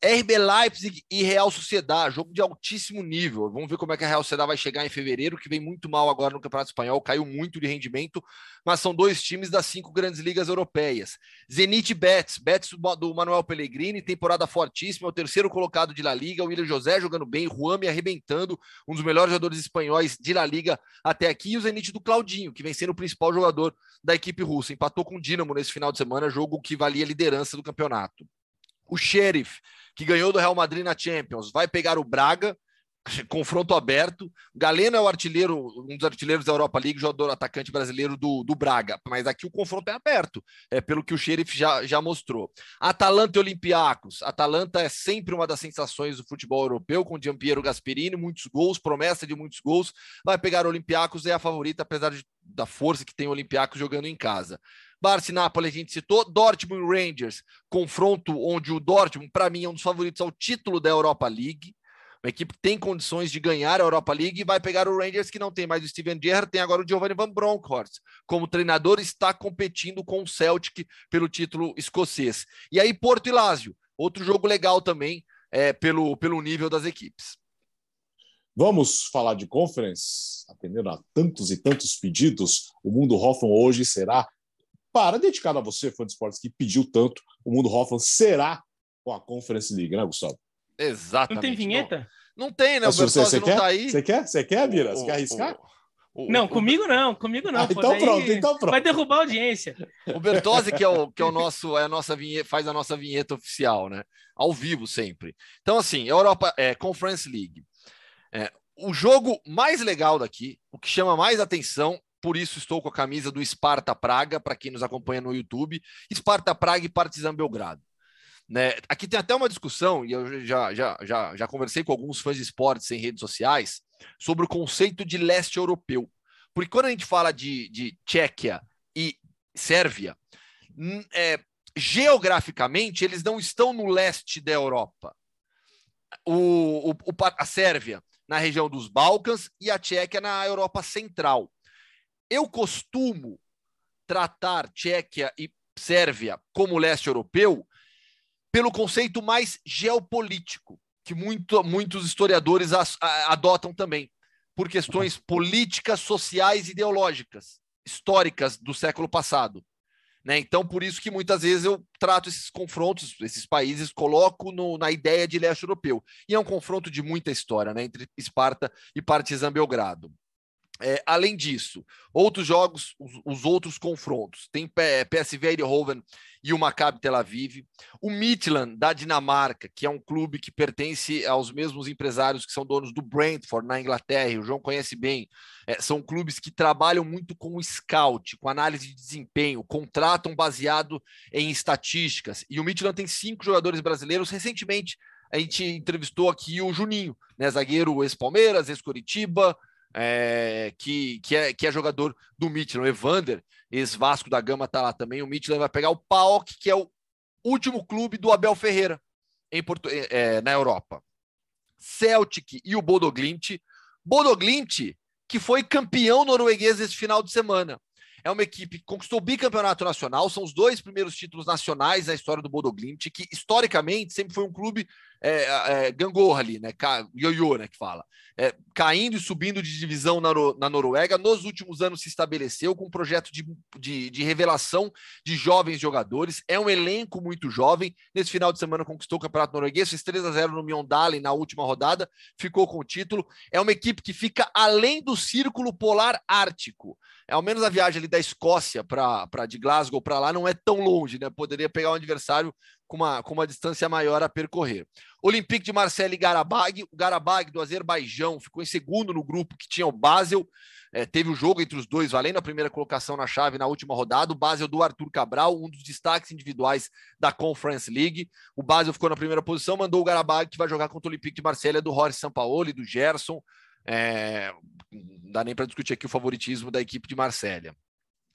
RB Leipzig e Real Sociedade, jogo de altíssimo nível. Vamos ver como é que a Real Sociedade vai chegar em fevereiro, que vem muito mal agora no Campeonato Espanhol, caiu muito de rendimento, mas são dois times das cinco grandes ligas europeias. Zenit Betis, Betis do Manuel Pellegrini, temporada fortíssima, é o terceiro colocado de La Liga, o William José jogando bem, Juan me arrebentando, um dos melhores jogadores espanhóis de La Liga até aqui, e o Zenit do Claudinho, que vem sendo o principal jogador da equipe russa. Empatou com o Dinamo nesse final de semana, jogo que valia a liderança do campeonato. O Sheriff que ganhou do Real Madrid na Champions, vai pegar o Braga, confronto aberto. Galeno é o artilheiro, um dos artilheiros da Europa League, jogador atacante brasileiro do, do Braga. Mas aqui o confronto é aberto, é pelo que o Sheriff já, já mostrou. Atalanta e Olympiacos. Atalanta é sempre uma das sensações do futebol europeu, com Giampiero Gasperini, muitos gols, promessa de muitos gols. Vai pegar o Olympiacos, é a favorita, apesar de, da força que tem o Olympiacos jogando em casa. Barça e Napoli a gente citou, Dortmund e Rangers, confronto onde o Dortmund, para mim, é um dos favoritos ao título da Europa League. Uma equipe que tem condições de ganhar a Europa League e vai pegar o Rangers, que não tem mais o Steven Gerrard, tem agora o Giovanni Van Bronckhorst. Como treinador, está competindo com o Celtic pelo título escocês. E aí, Porto e Lazio, outro jogo legal também. é, pelo, pelo nível das equipes. Vamos falar de conference, atendendo a tantos e tantos pedidos. O Mundo Hoffman hoje será para dedicado a você, fã de esportes, que pediu tanto. O Mundo Hoffman será com a Conference League, né, Gustavo? Exatamente. Não tem vinheta? Não, não tem, né? O você, você não quer? tá aí. Você quer? Você quer, Vira? Você quer arriscar? O, não, o, comigo não, comigo não. Ah, então pronto, então pronto. Vai derrubar a audiência. O Bertozzi, que é o, que é o nosso, é a nossa vinheta, faz a nossa vinheta oficial, né? Ao vivo sempre. Então, assim, Europa é, Conference League. É, o jogo mais legal daqui, o que chama mais atenção, por isso estou com a camisa do Sparta Praga, para quem nos acompanha no YouTube, Sparta Praga e Partizan Belgrado. Né? Aqui tem até uma discussão, e eu já, já, já, já conversei com alguns fãs de esportes em redes sociais, sobre o conceito de leste europeu. Porque quando a gente fala de, de Tchequia e Sérvia, é, geograficamente eles não estão no leste da Europa. O, o, a Sérvia na região dos Balcãs e a Tchequia na Europa Central. Eu costumo tratar Tchequia e Sérvia como leste europeu pelo conceito mais geopolítico, que muito, muitos historiadores a, a, adotam também, por questões políticas, sociais e ideológicas, históricas do século passado. Né? Então, por isso que muitas vezes eu trato esses confrontos, esses países, coloco no, na ideia de leste europeu. E é um confronto de muita história né? entre Esparta e Partizan Belgrado. É, além disso, outros jogos, os, os, outros confrontos, tem PSV Eindhoven e o Maccabi Tel Aviv, o Midland da Dinamarca, que é um clube que pertence aos mesmos empresários que são donos do Brentford na Inglaterra, o João conhece bem, é, são clubes que trabalham muito com o scout, com análise de desempenho, contratam baseado em estatísticas, e o Midland tem cinco jogadores brasileiros, recentemente a gente entrevistou aqui o Juninho, né, zagueiro ex-Palmeiras, ex-Coritiba, é, que, que, é, que é jogador do Midland. O Evander, ex-Vasco da Gama, tá lá também. O Midland vai pegar o PAOK, que é o último clube do Abel Ferreira em Porto, é, é na Europa. Celtic e o Bodoglimt. Bodoglimt, que foi campeão norueguês esse final de semana. É uma equipe que conquistou o bicampeonato nacional, são os dois primeiros títulos nacionais na história do Bodoglimt, que historicamente sempre foi um clube é, é, gangorra ali, né? Ioiô, né? Que fala. É, caindo e subindo de divisão na, na, Noruega, nos últimos anos se estabeleceu com um projeto de, de, de, revelação de jovens jogadores. É um elenco muito jovem. Nesse final de semana conquistou o Campeonato Norueguês, fez 3 a 0 no Mjøndalen na última rodada, ficou com o título. É uma equipe que fica além do Círculo Polar Ártico. É, ao menos a viagem ali da Escócia para de Glasgow para lá não é tão longe, né? Poderia pegar um adversário com uma, com uma distância maior a percorrer. Olympique de Marseille e Garabag. O Garabag do Azerbaijão ficou em segundo no grupo que tinha o Basel. É, teve o jogo entre os dois, valendo a primeira colocação na chave na última rodada. O Basel do Arthur Cabral, um dos destaques individuais da Conference League. O Basel ficou na primeira posição, mandou o Garabag, que vai jogar contra o Olympique de Marseille, do Horace Sampaoli, do Gerson. É, não dá nem para discutir aqui o favoritismo da equipe de Marselha.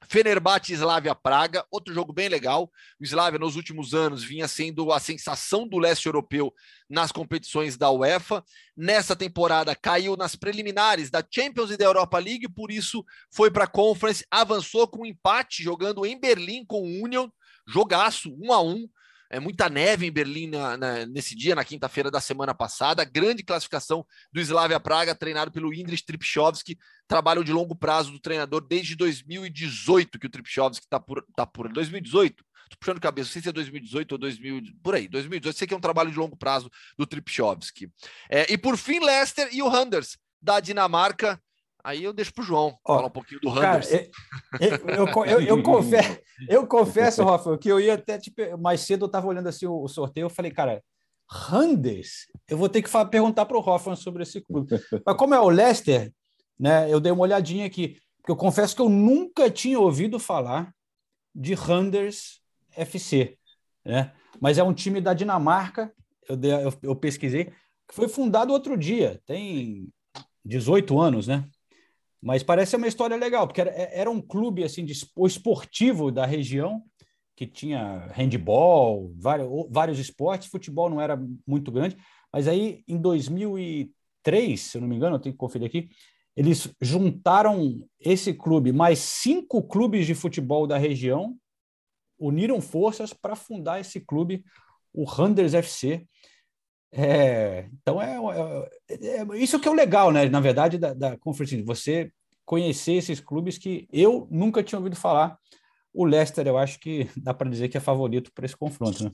Fenerbahçe Slavia Praga, outro jogo bem legal. O Slavia nos últimos anos vinha sendo a sensação do leste europeu nas competições da UEFA. Nessa temporada caiu nas preliminares da Champions e da Europa League, por isso foi para a Conference, avançou com um empate jogando em Berlim com o Union, jogaço, um a um é, muita neve em Berlim na, na, nesse dia, na quinta-feira da semana passada. Grande classificação do Slavia Praga, treinado pelo Indris Tripchovski, trabalho de longo prazo do treinador desde 2018, que o Tripchovski está por, tá por 2018. Estou puxando cabeça, não sei se é 2018 ou 2000, por aí, 2018. Sei que é um trabalho de longo prazo do Tripchovski. É, e por fim, Leicester e o Handers, da Dinamarca, Aí eu deixo para o João Ó, falar um pouquinho do Randers. Cara, eu, eu, eu, eu, confesso, eu confesso, Rafa, que eu ia até tipo, mais cedo eu estava olhando assim o, o, sorteio, eu falei, cara, Randers, eu vou ter que perguntar para o Hoffman sobre esse clube. Mas como é o Leicester, né? Eu dei uma olhadinha aqui, porque eu confesso que eu nunca tinha ouvido falar de Randers FC, né? Mas é um time da Dinamarca, eu, dei, eu, eu pesquisei, que foi fundado outro dia, tem 18 anos, né? Mas parece uma história legal, porque era, era um clube assim de esportivo da região que tinha handball, vários, vários esportes, futebol não era muito grande, mas aí em 2003, se eu não me engano, eu tenho que conferir aqui, eles juntaram esse clube mais cinco clubes de futebol da região, uniram forças para fundar esse clube, o Randers FC. É, então é, é, é, isso que é o legal, né? Na verdade, da, da Conference, você conhecer esses clubes que eu nunca tinha ouvido falar. O Leicester, eu acho que dá para dizer que é favorito para esse confronto, né?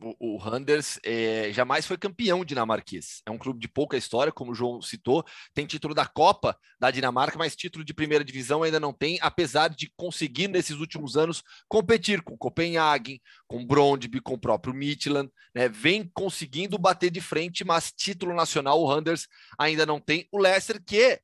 O, o Randers é, jamais foi campeão dinamarquês. É um clube de pouca história, como o João citou. Tem título da Copa da Dinamarca, mas título de primeira divisão ainda não tem, apesar de conseguir, nesses últimos anos, competir com Copenhagen, com Brondby, com o próprio Midland. Né? Vem conseguindo bater de frente, mas título nacional o Randers ainda não tem. O Leicester, que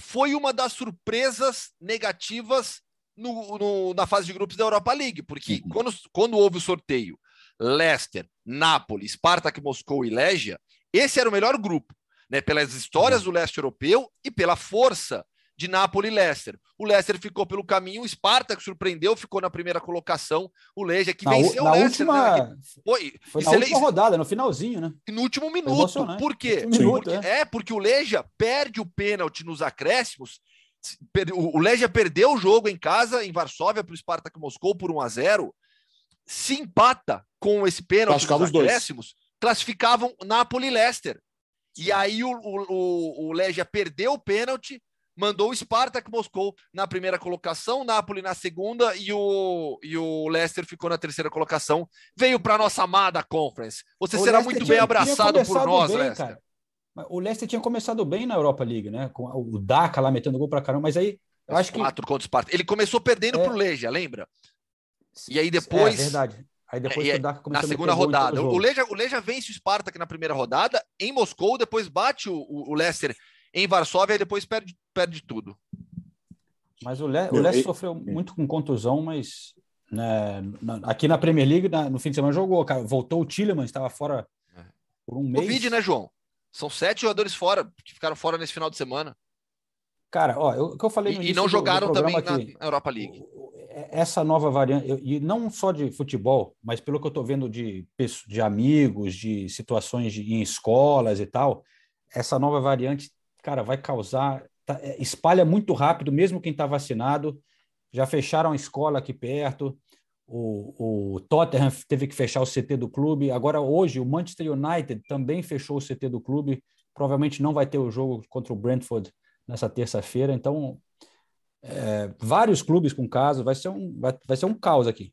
foi uma das surpresas negativas no, no, na fase de grupos da Europa League, porque uhum. quando, quando houve o sorteio Leicester, Nápoles, Spartak Moscou e Legia, esse era o melhor grupo, né? Pelas histórias do leste europeu e pela força de Nápoles e Leicester. O Leicester ficou pelo caminho, o Spartak surpreendeu, ficou na primeira colocação, o Legia que na, venceu na o Leicester. Última... Né? Foi, foi na última rodada, no finalzinho, né? No último minuto. Por quê? Minuto, porque, é. é. porque o Legia perde o pênalti nos acréscimos. O Legia perdeu o jogo em casa, em Varsóvia, para o Spartak Moscou por 1 a 0 se empata com esse pênalti dos acréscimos, classificavam Napoli e Leicester. E aí o, o, o Legia perdeu o pênalti, mandou o Spartak Moscou na primeira colocação, Napoli na segunda e o, e o Leicester ficou na terceira colocação. Veio para nossa amada Conference. Você o será Leicester muito tinha, bem abraçado por nós, bem, Leicester. Cara. O Leicester tinha começado bem na Europa League, né? Com o Daka lá metendo gol para caramba, mas aí eu acho que quatro contra o Spartak. Ele começou perdendo é... pro Legia, lembra? E aí depois. É verdade. Aí depois é, Na segunda rodada. O Leja, o Leja vence o Spartak na primeira rodada, em Moscou, depois bate o, o Leicester em Varsóvia e depois perde, perde tudo. Mas o, Le, o Leicester sofreu muito com contusão, mas né, na, aqui na Premier League, na, no fim de semana, jogou. Cara, voltou o Tillemans, estava fora é. por um mês. Covid, né, João? São sete jogadores fora, que ficaram fora nesse final de semana. Cara, ó, o que eu falei no E, e não jogaram do, do também aqui, na Europa League essa nova variante, e não só de futebol, mas pelo que eu estou vendo de, de amigos, de situações de, em escolas e tal, essa nova variante, cara, vai causar. Tá, é, espalha muito rápido, mesmo quem está vacinado. Já fecharam a escola aqui perto. O, o Tottenham teve que fechar o CT do clube. Agora, hoje, o Manchester United também fechou o CT do clube. Provavelmente não vai ter o jogo contra o Brentford nessa terça-feira. Então, é, vários clubes com casos, vai ser um, vai, vai ser um caos aqui.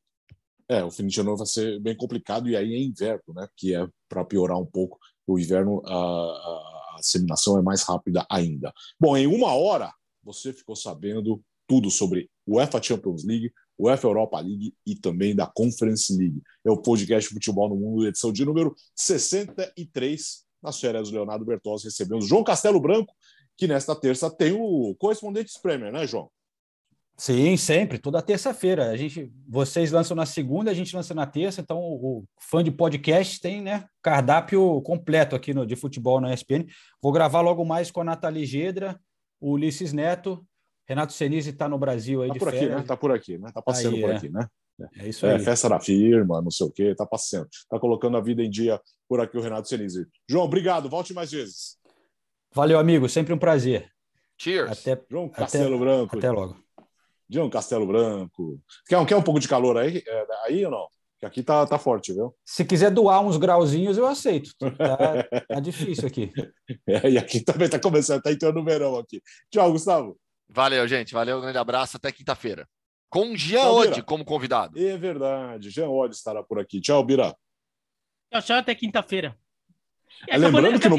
É, o fim de ano vai ser bem complicado e aí é inverno, né? Que é para piorar um pouco. O inverno, a, a, a disseminação é mais rápida ainda. Bom, em uma hora você ficou sabendo tudo sobre UEFA Champions League, UEFA Europa League e também da Conference League. É o podcast Futebol no Mundo, edição de número 63. Nas férias do Leonardo Bertozzi recebemos João Castelo Branco, que nesta terça tem o Correspondentes Premier, né, João? Sim, sempre, toda terça-feira. A gente, vocês lançam na segunda, a gente lança na terça, então o, o fã de podcast tem, né, cardápio completo aqui no de futebol na ESPN. Vou gravar logo mais com a Nathalie Gedra, o Ulisses Neto, Renato Senise está no Brasil aí tá de por férias. aqui, né? Tá por aqui, né? Tá passeando aí, por é. aqui, né? É isso é, aí. festa da firma, não sei o quê, tá passeando. Tá colocando a vida em dia por aqui o Renato Senise. João, obrigado, volte mais vezes. Valeu, amigo, sempre um prazer. Cheers. Até, João Castelo até, Branco. Até logo. João Castelo Branco. Quer, quer um pouco de calor aí, é, aí ou não? Que aqui tá, tá forte, viu? Se quiser doar uns grauzinhos, eu aceito. Tá, tá difícil aqui. É, e aqui também tá começando, tá entrando no verão aqui. Tchau, Gustavo. Valeu, gente. Valeu, um grande abraço. Até quinta-feira. Com Jean Oddi como convidado. É verdade. Jean Oddi estará por aqui. Tchau, Bira. Tchau, tchau. Até quinta-feira. É, lembrando que... Não...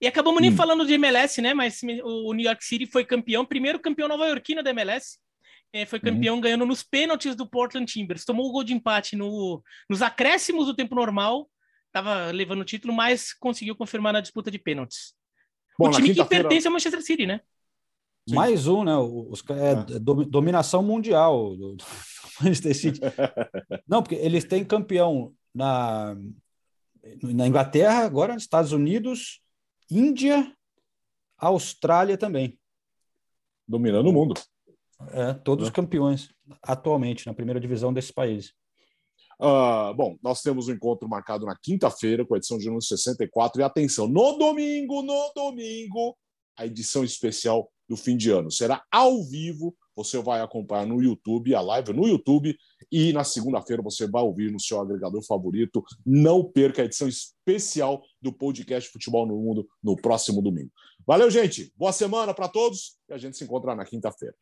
E acabamos nem hum. falando de MLS, né? Mas o New York City foi campeão, primeiro campeão nova-iorquino da MLS. É, foi campeão uhum. ganhando nos pênaltis do Portland Timbers. Tomou o gol de empate no, nos acréscimos do tempo normal. Estava levando o título, mas conseguiu confirmar na disputa de pênaltis. Bom, o time que pertence ao Manchester City, né? Sim. Mais um, né? Os, é, é. Dominação mundial do, do Manchester City. Não, porque eles têm campeão na, na Inglaterra, agora nos Estados Unidos, Índia, Austrália também. Dominando o mundo. É, todos os campeões atualmente na primeira divisão desses países. Uh, bom, nós temos um encontro marcado na quinta-feira com a edição de número 64. E atenção, no domingo, no domingo, a edição especial do fim de ano. Será ao vivo você vai acompanhar no YouTube, a live no YouTube, e na segunda-feira você vai ouvir no seu agregador favorito. Não perca a edição especial do podcast Futebol no Mundo no próximo domingo. Valeu, gente. Boa semana para todos e a gente se encontra na quinta-feira.